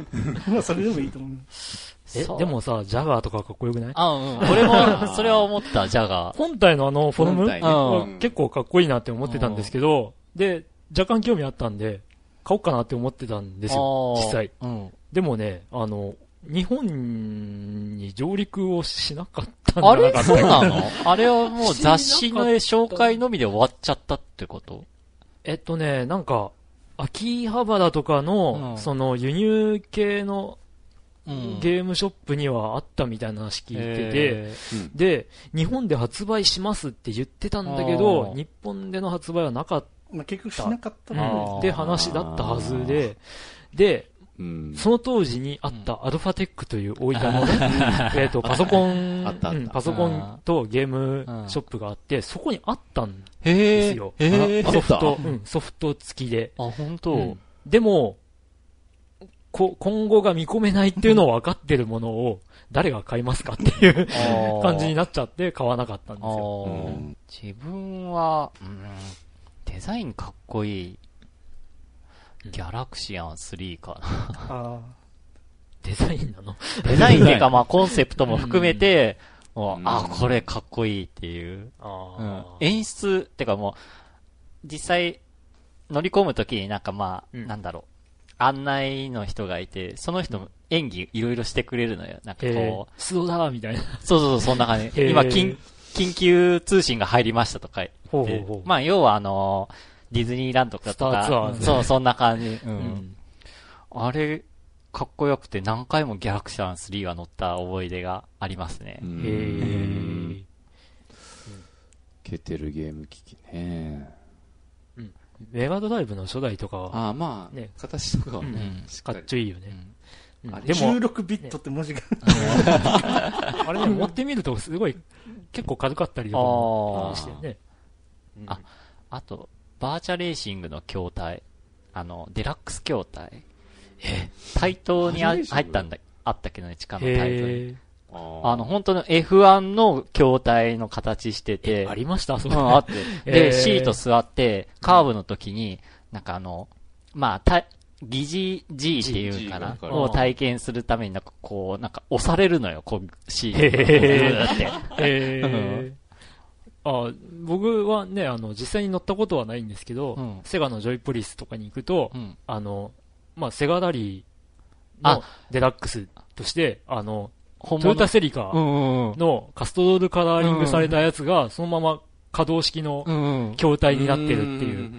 まあそれでもいいと思うえ、でもさ、ジャガーとかかっこよくない？あ、うん。俺も、それは思った、ジャガー。本体のあのフォルム？ねはうん結構かっこいいなって思ってたんですけど、で、若干興味あったんで、買おうかなって思ってたんですよ、実際。うん。でもね、あの、日本に上陸をしなかったんじゃあれ？そうかなの？あれはもう雑誌の紹介のみで終わっちゃったってこと？えっとね、なんか、秋葉原とかの、うん。その輸入系のうん。ゲームショップにはあったみたいな話聞いてて、えうん。で、日本で発売しますって言ってたんだけあど、ー日本での発売はなかっまあ、結局しなかったた、のあーって話だったはずで、で、うん。その当時にあったアルファテックという大分のね、えっと、パソコン、パソコンとゲームショップがあって、そこにあったんへですよ。ソフトソフト付きで。あ、本当、うん。でも、こ、今後が見込めないっていうのを分かってるものを、誰が買いますかっていう感じになっちゃって買わなかったんですあよ。ー。うん。自分は、うん、デザインかっこいい。ギャラクシアン3かあデザインなの？な。デザインっていうか、まあ、コンセプトも含めて、もううん。あ、これかっこいいっていう。あうん。ー演出、ってかもう、実際、乗り込むときになんかまあ、うん。なんだろう、案内の人がいて、その人も演技いろいろしてくれるのよ。なんかえこー、素だみたいな。う、そうそうそう、そんな感じ。今、緊、緊急通信が入りましたとか言って。ほうほうほう。まあ、要はあのディズニーランドとか、スターツアーズそう、そんな感じ。う。うんん。あれ、かっこよくて何回もギャラクシャン3は乗った思い出がありますねう。へ。ケテルゲーム機器ね。メガドライブの初代とかは、ああ、まあ、ね形とかはうねん、かしっちょいいよね。でも、16ビットって文字が、あれね、持ってみるとすごい、結構軽かったりとかしてね。うんああと、バーチャレーシングの筐体。あの、デラックス筐体。え？対等にあ入ったんだ、あったっけどね、地下のタイトルに。ああの、本当の F1 の筐体の形してて、ありました？そうれ。ん、あって。で、シート座って、カーブの時に、なんかあの、まあ、た、疑似 G っていうかなを体験するためになんかこう、なんか押されるのよ、こう、シート。って。えーあ僕はね、あの、実際に乗ったことはないんですけど、うんセガのジョイポリスとかに行くと、うん。あの、まあ、セガラリーあのデラックスとして、あの、本トヨタセリカ。のカストロールカラーリングされたやつが、そのまま可動式の。筐体になってるっていう、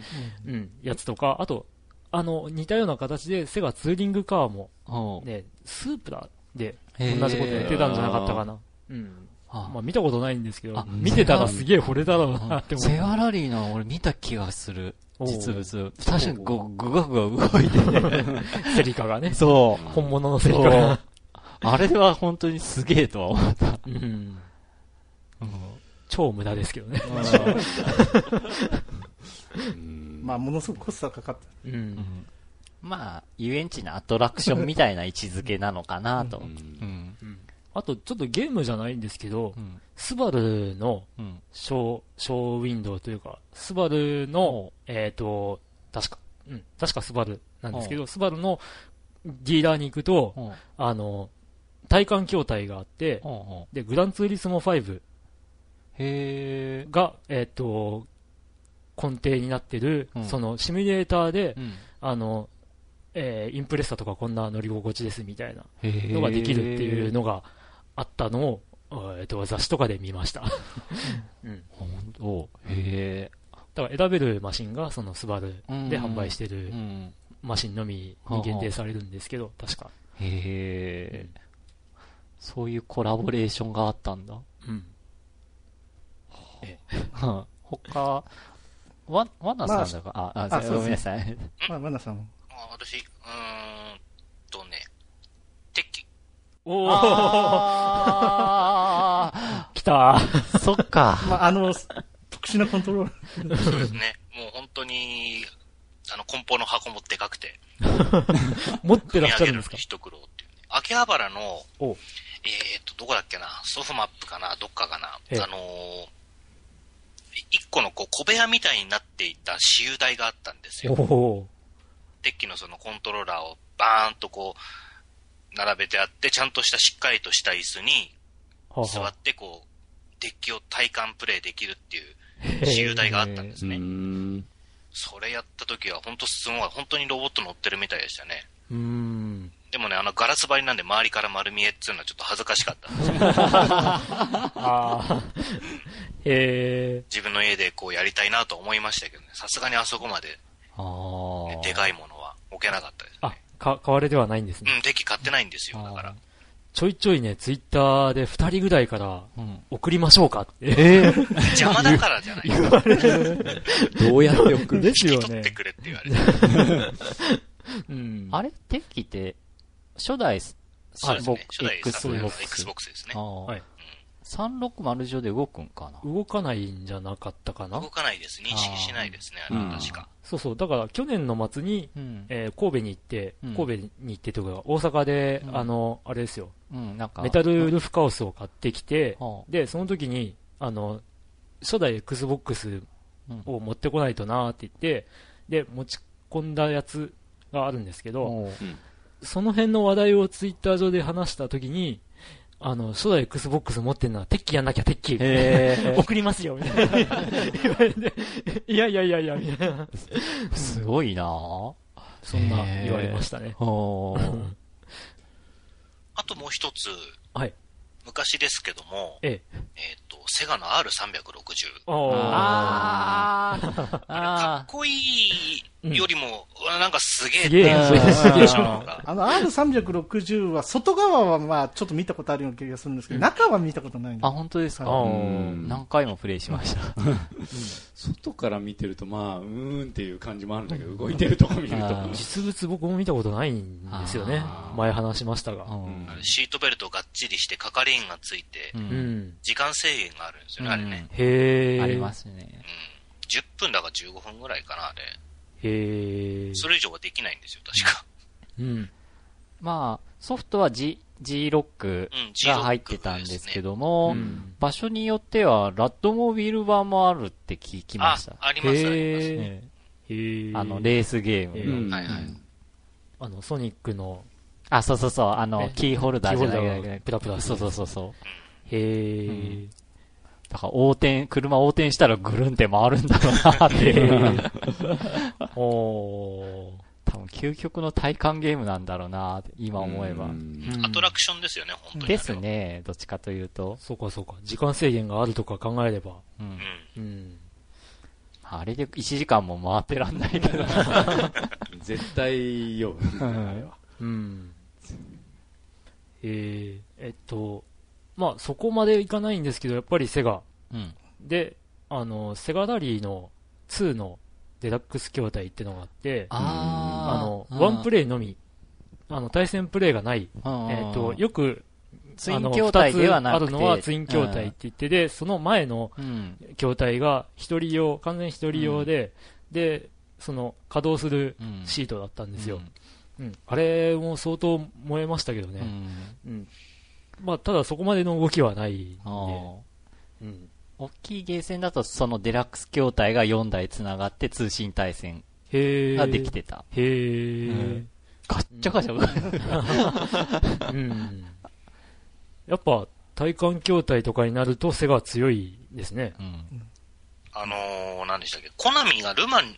うん、やつとか、あと、あの、似たような形で、セガツーリングカーも、うんね、スープラで、同じことやってたんじゃなかったかな。うん。あまあ見たことないんですけどあ、見てたらすげえ惚れたろうなって思う。セガラリーの俺見た気がする。実物。確かにご、ぐがぐが動いてね。セリカがね。そう。本物のセリカが。あれは本当にすげえとは思った。うん。うん超無駄ですけどね。うんまあ、ものすごくコストがかかった。う。うんんまあ、遊園地のアトラクションみたいな位置づけなのかなと。ううんん。あと、ちょっとゲームじゃないんですけどう、ん。スバルのうん。ショー、ショーウィンドウというか、スバルの、えっと、確か、うん、確かスバルなんですけど、スバルのディーラーに行くと、うん。あの、体感筐体があって、で、グランツーリスモ5へえ。が、えっ、と、根底になってる、うんそのシミュレーターで、うん。あの、えーインプレッサとかこんな乗り心地ですみたいなのができるっていうのがあったのを、えっ、と、雑誌とかで見ました。うん。ほん とへだから選べるマシンが、そのスバルえ。で販売してうるん。マシンのみに限定されるんですけど、確か。へえ。そういうコラボレーションがあったんだ。うん。他、わ、わなさんだか、あ、あ、あそうごめんなさい。まあ、マナさんも。あ私、うーんとね、鉄器。おーあ来たーそっか。まあ、あの、特殊なコントロール。そうですね。もう本当に、あの、梱包の箱もでかくて、持ってらっしゃるんですか？一苦労っていうね。秋葉原の、おえーと、どこだっけな、ソフマップかな、どっかかな、ええあのー一個のこう小部屋みたいになっていた私有台があったんですよ。お鉄器のそのコントローラーをバーンとこう、並べてあって、ちゃんとしたしっかりとした椅子に座はってこう、鉄器を体感プレイできるっていうへー私有台があったんですうね。ん。それやった時は本当すごい、本当にロボット乗ってるみたいでしたね。うーん。でもね、あのガラス張りなんで周りから丸見えっていうのはちょっと恥ずかしかったんですよ。自分の家でこうやりたいなと思いましたけどね、さすがにあそこまで、あねーでかいものは置けなかったですあね。、か、買われではないんですね。うん、鉄器買ってないんですよ、だから。ちょいちょいね、ツイッターで二人ぐらいから、うん。送りましょうかって。え 邪魔だからじゃないですか。どうやって送るですよね引き取って。くれって言われて。うん。あれ？テッキって、初代ス、そうですね。僕初代 Xbox Xbox ですねはい360上で動くんかな動かないんじゃなかったかな？動かないです。認識しないですね、あれうんは確か。そうそう。だから去年の末に、うん。えー神戸に行って、うん神戸に行ってというか、大阪で、うんあの、あれですよ、うん、なんか。メタルルフカオスを買ってきて、はで、その時に、あの、初代 Xbox を持ってこないとなーって言って、で、持ち込んだやつがあるんですけあど、その辺の話題をツイッター上で話した時に、あの、初代 Xbox 持ってんのは、テッキやんなきゃ、テッキ。へ 送りますよ、みたいな。言われて、いやいやいやいや、みたいな。ーすごいなぁ。そんな言われましたね。あともう一つ、はい。昔ですけども、ええ。えっと、セガの R360。あーかっあこいいよりも、うわなんかすげえすげえうんそれすげえでしょうがあの R360 は外側はまあちょっと見たことあるような気がするんですけど、中は見たことないんであ、本当ですか？あうん何回もプレイしました。外から見てると、まあ、うーんっていう感じもあるんだけど、動いてるとこ見ると。実物僕も見たことないんですよねあ。前話しましたが。うんシートベルトがっちりして係員がついて、ううんん。時間制限があるんですよね、あれね。へえ。ありま。すね。うん。10分だか15分ぐらいかな、あれ。へえ。それ以上はできないんですよ、確か。うん。まあ、ソフトは G、G ロックが入ってたんですけども、うん場所によっては、ラッドモビル版もあるって聞きまあした。、あります、ありまあの、レースゲーム。えうんはいはいあの、ソニックのあ、そうそうそう、あのえ、キーホルダーじゃないキーホルダーがプラプラすそるうそうそうそう。へえうん。だから横転、車横転したらぐるんって回るんだろうなっていう。おー。多分究極の体感ゲームなんだろうな今思えばう。うんアトラクションですよね、本当に。です。ね、どっちかというと。そうかそうか。時間制限があるとか考えれば。うんうん。うん。あれで1時間も回ってらんないけど。絶対よ。うん。えー、えっと、まあそこまでいかないんですけど、やっぱりセガ。うん。で、あの、セガラリーの2のデラックス筐体ってのがあって、ああの、ワンプレレイのみ、あの、対戦プレイがない、イえっと、よく、ツイン筐体ではなくて。あるのはツイン筐体って言ってで、その前のうん。筐体が一人用、完全一人用で、で、その稼働するうん。シートだったんですよ。うん。あれも相当燃えましたけどね。うん。うん。まあ、ただそこまでの動きはないんで。うん。大きいゲーセンだとそのデラックス筐体が4台繋がって通信対戦へえ。ができてた。へえ、うんガッチャガチャ。うん。やっぱ、体感筐体とかになると背が強いですね。うん。あのー、何でしたっけ、コナミがルマン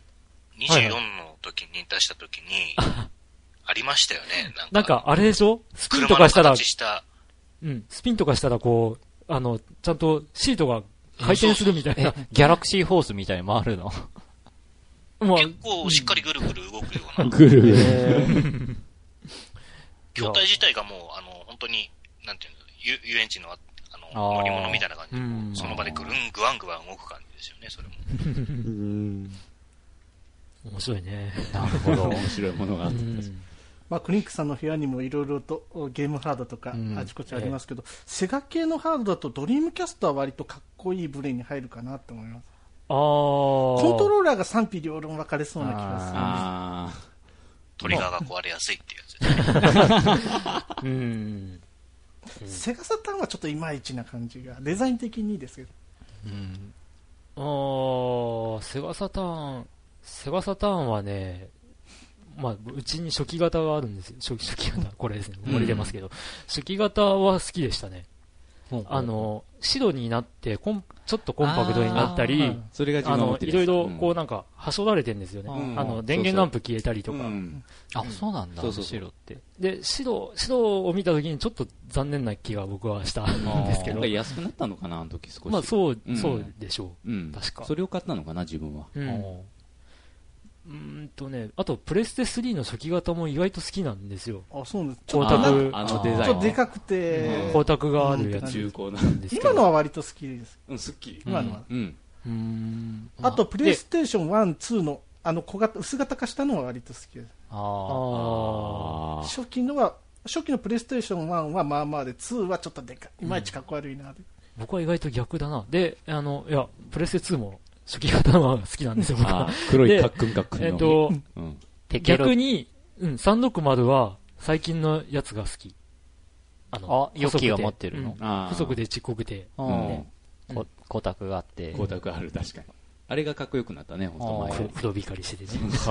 24の時に出した時に、ありましたよね。なんか、なんか、あれでしょ？スピンとかしたら、形した、うん、スピンとかしたらこう、あの、ちゃんとシートが回転するみたいえな。、ギャラクシーホースみたいに回るの？ま あ結構しっかりぐるぐる動くような、ぐるぐる。筐体自体がもう、あの、本当に、なんていうの、遊遊園地のあ、あの、乗り物みたいな感じで、うんその場でぐるん、ぐわんぐわん動く感じですよね、それも。うん面白いね。なるほど。面白いものがあった。うん。まあ、クリンクさんの部屋にもいろいろとゲームハードとかうん。あちこちありますけど、セガ系のハードだとドリームキャストは割とかっこいいブレに入るかなと思います。あー。コントローラーが賛否両論分かれそうな気がするあトリガーが壊れやすいっていうやつ。セガサターンはちょっといまいちな感じがデザイン的にいいですけど。うん。あー、セガサターン、セガサターンはね、まあ、うちに初期型があるんですよ。初期、初期型。これですね。盛り出ますけど。初期型は好きでしたね。あの、白になって、コン、ちょっとコンパクトになったり、あ。それが自あの、いろいろ、こうんなんか、はしょられてるんですよね。うんあの、電源ランプ消えたりとか。うんあ、そうなんだ。白って。で、白、白を見た時にちょっと残念な気が僕はしたんですけど。安くなったのかな、あの時少し。まあ、そうう、んそうでしょうん。確かそれを買ったのかな、自分は。う。うん。とね、あと、プレステ3の初期型も意外と好きなんですよ。あそうなんですちょ光っとな沢あのデザイン。ちょっとでかくて、うん光沢があるやつな。なんですけど。今のは割と好きですうん、すっきり。今のは、うん。うーん。あとプレイステーション1、2のあの小型薄型化したのは割と好きですあ初期のは初期のプレイステーション1はまあまあで2はちょっとでかいいまいちかっこ悪いなで、僕は意外と逆だな。で、あの、いや、プレステ2も初期型の方が好きなんですよ、僕あは。黒いカックンカックンの。えっと、逆に、うん、360は最近のやつが好き。ああヨッキーが持ってるのうんあー細くてちっこくて。光沢があって。光沢ある、確かに。あれがかっこよくなったね、本当。黒黒光りしてて 黒光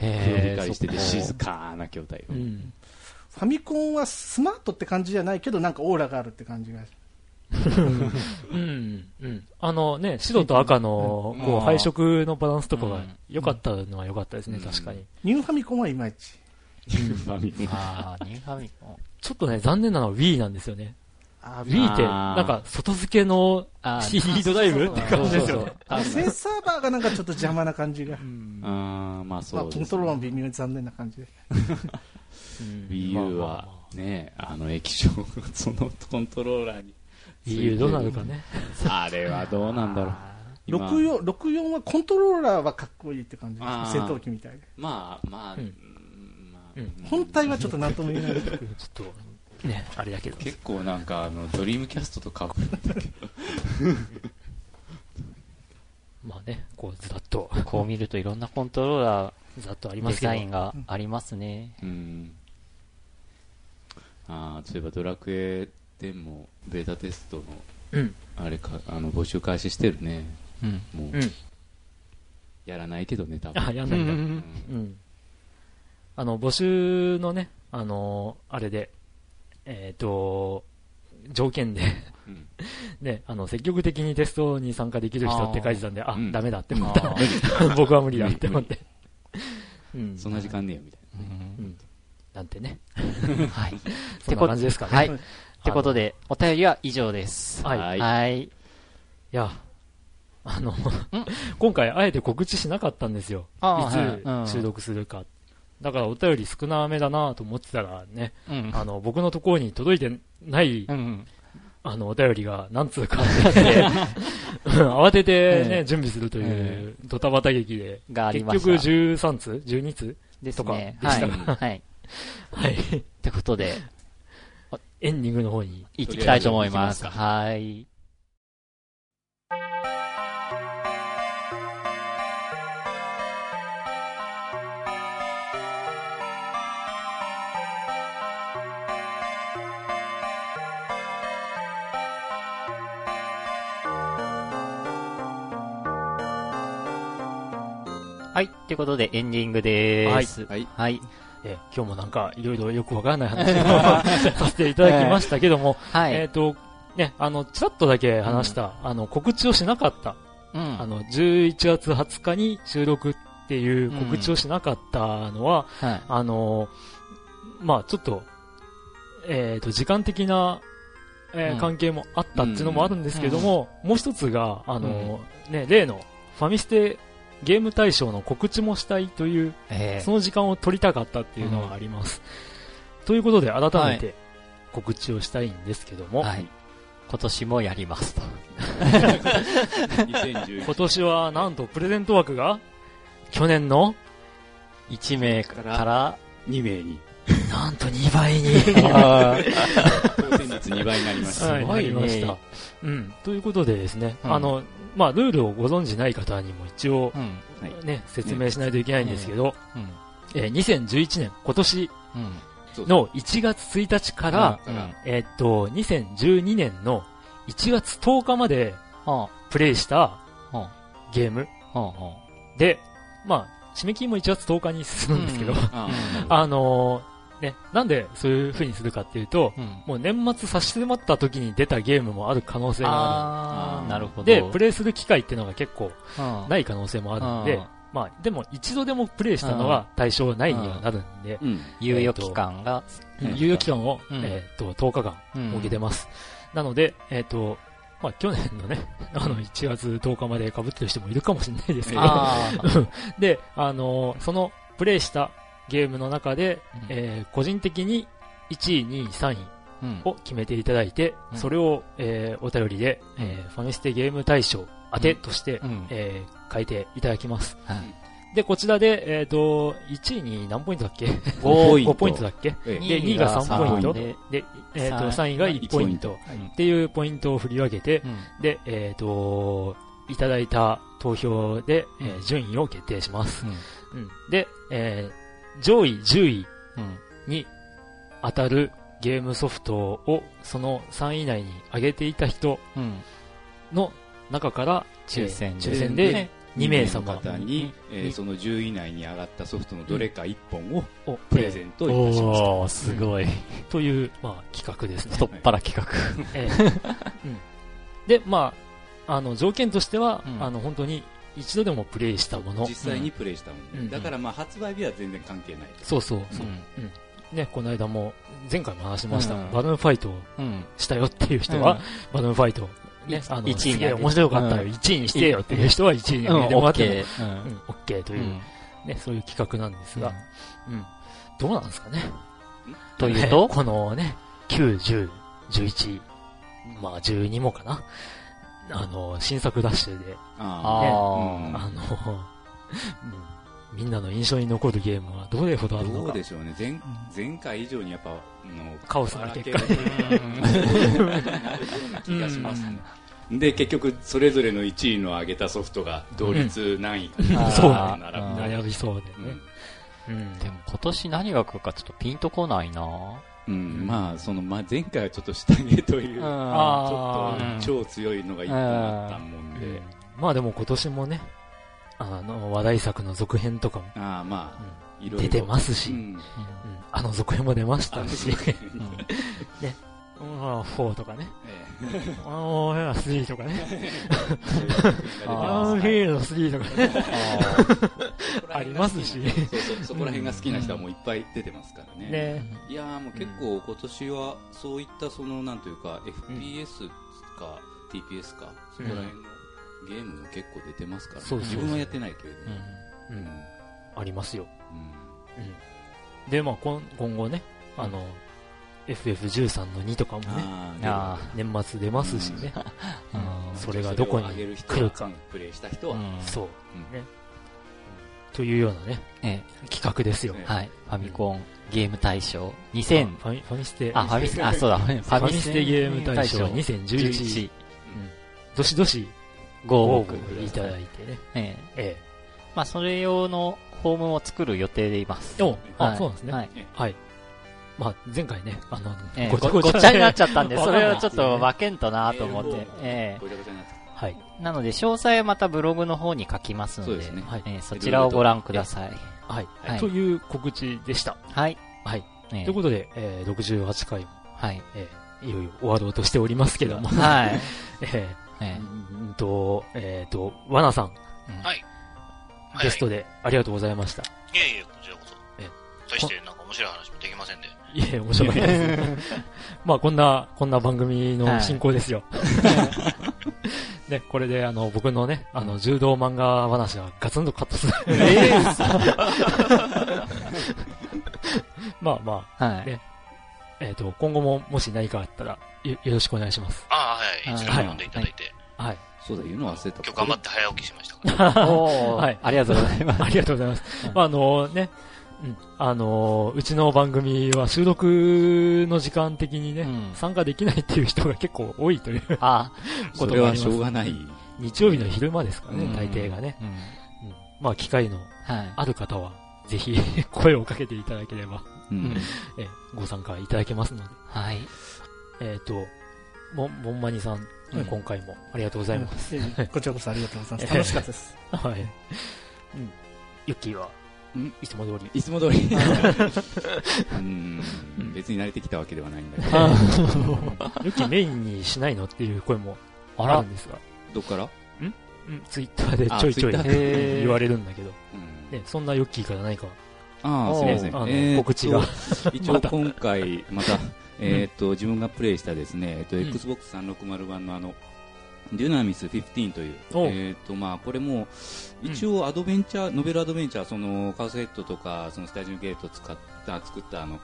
りしてて静かな筐体を。うん。ファミコンはスマートって感じじゃないけどなんかオーラがあるって感じがうん。うん。あのね、白と赤の、うんこう、配色のバランスとかがうん良かったのは良かったですね、うん確かに。ニューファミコンはいまいちファミコンああ、ニューファミコン。ちょっとね、残念なのは Wii なんですよね。あ Wii って、なんか、外付けの CD ドライブって感じですよね。あセンサーバーがなんかちょっと邪魔な感じが、まあまあ、そうです、ね。コントローラーも微妙に残念な感じで Wii まあ U はね、あの液晶がそのコントローラーに。Wii U どうなるかね。あれはどうなんだろう。今。64 64はコントローラーはかっこいいって感じあ。ー戦闘機みたいで。まあまあ、うん。うんまあ。うん。本体はちょっと何とも言えない。ちょっと、ね、あれだけど。結構なんかあのドリームキャストとか。まあね、こう、ずらっと、こう見るといろんなコントローラずらっとありー、デますけど。ザインがありますね。うん。ああそういえばドラクエでもベータテストのうん。あれかあの募集開始してるねうん。もう、うん。やらないけどね多分あ、やんないんだ。ううんん。あの、募集のね、あのーあれで、えっ、と、条件で、うん ね、あの、積極的にテストに参加できる人って書いてたんで、あ、うんダメだって思った。僕は無理だって思って。うん。そんな時間ねえよみたいうん。なんてね。はい。そんな感じですかね。はい。ってことで、お便りは以上です。はい。はいいや、あの、今回あえて告知しなかったんですよ。いはいつ収録するか。だからお便り少なめだなと思ってたらね、うん。あの、僕のところに届いてない、うん。あの、お便りが何通かあって、慌ててええね、準備するというドタバタ劇で、結局ました。13通 ?12 通ですね。とかではい。したはい。はい。ってことで、エンディングの方に。行きたいと思います。とりはい。はい。ってことで、エンディングでーす。はいはい。えー今日もなんかいろいろよくわからない話を させていただきましたけども、はい。えっ、と、ね、あの、ちらっとだけ話した、あの、告知をしなかった、うん。あの、11月20日に収録っていう告知をしなかったのは、はい。あの、まあちょっと、えっ、と、時間的な、えーうん。関係もあったっていうのもあるんですけども、もう一つが、あの、ね、例のファミステゲーム大賞の告知もしたいという、えその時間を取りたかったっていうのがあります。ということで、改めて告知をしたいんですけども、はい。今年もやりますと。2011 今年はなんとプレゼント枠が、去年の、1名から、2名になんと2倍に、当選率2倍になりました、はい、すごいねなりました。うん。ということでですね、うんあの、まあ、ルールをご存知ない方にも一応ね、説明しないといけないんですけど、うん。えー2011年、今年の1月1日から、うん。えーっと、2012年の1月10日まではプレイしたゲームで、まあ、締め切りも1月10日に進むんですけど、うん。あ あのーね、なんでそういう風にするかっていうと、うん。もう年末差し迫った時に出たゲームもある可能性がああー、あーなるほど。る。で、プレイする機会っていうのが結構うん。ない可能性もあるんでうん、まあ、でも一度でもプレイしたのは対象内にはなるんで、うん。猶予期間が、うん。猶予期間を、うん。えっと、10日間うん。設けてます。なので、えっと、まあ、去年のね、あの、1月10日まで被ってる人もいるかもしれないですけど、で、あのそのプレイしたゲームの中で、うん。えー個人的に1位、2位、3位うん。を決めていただいて、うん。それを、えーお便りで、えーファミステゲーム大賞当てとして、うん。えー書いていただきます。はい。で、こちらで、えっ、と、1位に何ポイントだっけ？5ポイント ?5 ポイントだっけ？ええ。で、2位が3ポイント。で。で、えっ、と、さ3位が1ポイント。っていうポイントを振り分けて、うん。で、えっ、と、いただいた投票で、えーうん順位を決定します。うん。うん。で、えー上位10位うんに当たるゲームソフトをその3位以内に上げていた人うんの中から、抽選で抽選で2名様の方に、えーにその10位以内に上がったソフトのどれか1本ををプレゼントいたしました。おー、すごい。という、まあ、企画ですね。太っ腹企画。ええうんで、まあ、あの、条件としては、うんあの、本当に一度でもプレイしたもの。実際にプレイしたもの、うん。だからまあ発売日は全然関係ないそうそうそう。うん。ね、この間も、前回も話しました、うん。バルーンファイト。したよっていう人は、バルーンファイト。を、ねい、あの、一位に面白かったよ、うん。1位にしてよっていう人は1位にうん、上げてもらっても、オッケー。うん、オッケーという、ね、そういう企画なんですが、うん。どうなんですかね？というと？ねこのね、9、10、11、まあ12もかな。あの、新作ダッシュで、ああー。あの、うん。みんなの印象に残るゲームはどれほどあるのか。どうで。しょうね。前前回以上にやっぱあのカオスな結果。ばらける気がしますね。で結局それぞれの1位の上げたソフトが同率何位かうん。そう並ぶ悩みそうでね。うん。でも今年何が来るかちょっとピンとこないなうん、まあその、まあ、前回はちょっと下着という、ちょあっと超強いのが一本あったもんで、うん。まあでも今年もね、あの、話題作の続編とかもああまあ、出てますし、あの続編も出ましたし、うんうん、4とかね、えあの、3とかね、えああの、フィールド3とかね、ありますし。そこら辺が好きな人はもういっぱい出てますからね。ね、いやーもう結構今年はそういったそのなんというか FPS か TPS かそこら辺のゲームも結構出てますからね、自分はやってないけれども、ありますよ。うん。で、まあ今今後ね、あの、FF13 の2とかもね、あ年末出ますしね、うん。それがどこに来るか。うんプレイした人は、うん。そう。というようなね、え企画ですよ。ファミコンゲーム大賞。2000、ファミファミステ、あ、ファミステ、あ、そうだ、フファミステゲーム大賞。大賞。2011、どしどしごご応応募募いただいてね。ええ。えまあ、それ用のフォームを作る予定でいます。あ、はい。そうなんですね。ははいい。まあ、前回ね、あの、ええごちゃごごっちゃになっちゃったんで、それをちょっと分けんとなと思って。えごちゃごちゃになってはい。えなので、詳細はまたブログの方に書きますので、そねはいええそちらをご覧ください。はい。はいという告知でした。はい。はい。ええということで、えー、68回も、はい。えー、いよいよ終わろうとしておりますけども、はい。ええー、うんと、えーと、わなさん、えはい。ゲストでありがとうございました。いえいえ、こちらこそ。え大してなんか面白い話もできませんで。いえ、面白いです。まあ、こんな、こんな番組の進行ですよ。ね、これで、あの、僕のね、あの、柔道漫画話はガツンとカットする。え まあまあ、はい。ねえっ、と、今後ももし何かあったらよ、よろしくお願いします。ああ、はい。いつでもはい読んでいただいて。はい。そうだ言うの忘れた今日頑張って早起きしましたから。おーはいありがとうございます。ありがとうございます。まあ、あのね、うん、あのうちの番組は収録の時間的にね、うん参加できないっていう人が結構多いというあ、それはしょうがない日曜日の昼間ですからね、うん大抵がね。うん。うんまあ、機会のはい。ある方は、ぜひ 声をかけていただければ、うんえご参加いただけますので。はい。えっ、と、も、もんまにさん、うん今回もありがとうございます。こちらこそありがとうございます。楽しかったです。はい。うん。ユッキーは、うんいつも通り。いつも通り。うん。別に慣れてきたわけではないんだけど。ユッキーメインにしないのっていう声もあるんですが、どっから？うん、ツイッターでちょいちょい 言われるんだけど、うん。ね、そんなユッキーから何か、ああ、すみません。えー告知が。一応今回、また、えーっと、自分がプレイしたですね、えーっと、うん。Xbox 360版のあの、デュナミス15という、えーっと、まあ、これも、一応アドベンチャー、ノベルアドベンチャー、その、カウスヘッドとか、そのスタジオゲートを使った、作ったあの、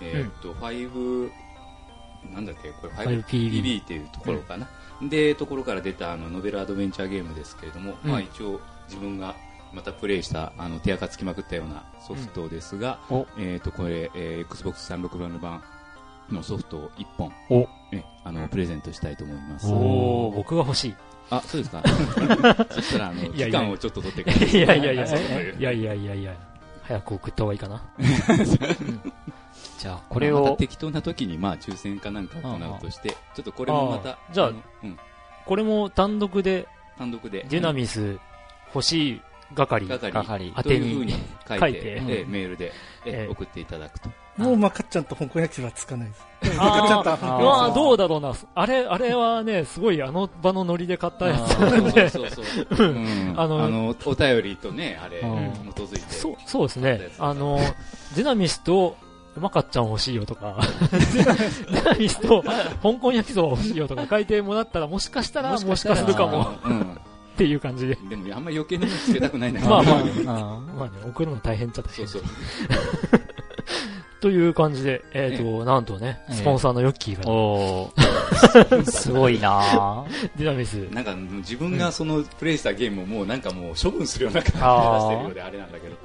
えーっと、5、なんだっけ、これ 5PB 5PB っていうところかな。で、ところから出たあの、ノベルアドベンチャーゲームですけれども、うん。まあ一応、自分がまたプレイしたあの手垢つきまくったようなソフトですが、えっ、とこれ、えー、Xbox360 版のソフトを1本。お。えあのプレゼントしたいと思います。おー、僕が欲しい。あ、そうですか。そしたらあの期間をちょっと取ってください。いやいやいや、えいやいやいやいや、早く送った方がいいかな。じゃあ、これまあまをた、適当な時にまあ抽選かなんか行うとして、ちょっとこれもまたじゃあのうん、これも単独で、単独で。デュナミス欲しい係、係。係宛てというふうにに書いて書いて。ええメールで、えええ。送っていただくと。もうまかっちゃんと香港焼きそばつかないです。でもあーまかっちゃんとあどうだろうな。あれ、あれはね、すごいあの場のノリで買ったやつ。そうそうそうそう。うんあのあの、お便りとね、あれ、うん基づいて。そう、そうですね。あの、デュナミスと、うまかっちゃん欲しいよとか、デュナミスと、香港焼きそば欲しいよとか書いてもらったら、もしかしたら、もしかするかも。っていう感じで。うん。でも、あんまり余計なのつけたくないな。まあまあうんまあね、送るの大変っちゃ大変。そうそう。という感じで、えっ、と、なんとね、ええスポンサーのヨッキーが、おー すごいなぁ。デュナミス、なんか、自分がその、プレイしたゲームをもうなんかもう処分するような感じで出してるようであれなんだけど。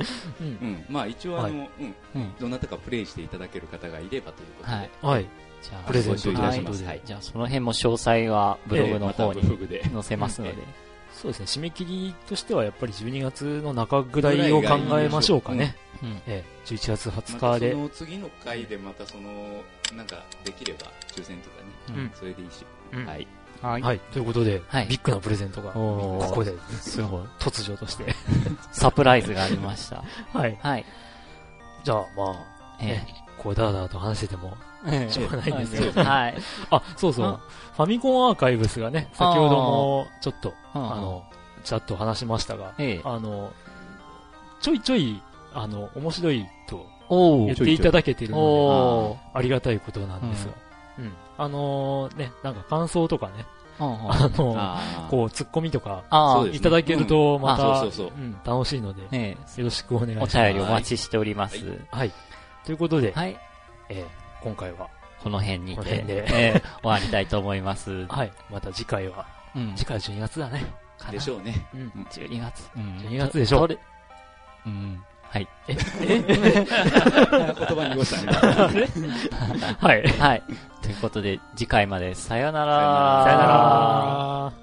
うんうん。まあ一応あの、はうん。うん。どなたかプレイしていただける方がいればということで。はい。はい、じゃあ、プレゼントいたします。ははいい。じゃあ、その辺も詳細はブログの方にグで。載せますので。そうですね、締め切りとしてはやっぱり12月の中ぐらいを考えましょうかね。うん。ええ、11月20またそ日で、の次の回でまたその、なんかできれば抽選とかね、うんそれでいいし。うんはい。はい。はい、ということで、はいビッグなプレゼントが、ここで、すごい、突如として。サプライズがありました。はい。はい。じゃあ、まあ、えね、こう、だらだらと話してても、えしょうがないんですけど、はい。あ、そうそう。あ、ファミコンアーカイブスがね、先ほども、ちょっと、ああの、ちらっと話しましたが、ええ。あの、ちょいちょい、あの、面白いと言っていただけてるので、ありがたいことなんですが、うん。あのね、なんか感想とかね、あの、あこう、ツッコミとか、いただけると、うん。また、楽しいので、えよろしくお願いします。便りお待ちしております。はい。ということで、はい。えー今回は、この辺にてええ終わりたいと思います。はい。また次回は、うん次回12月だね。でしょうね。うん。12月。うん12月でしょとれ？うん。はい。言葉にごしたね。はい。はい。ということで、次回までさよなら。さよならさよなら。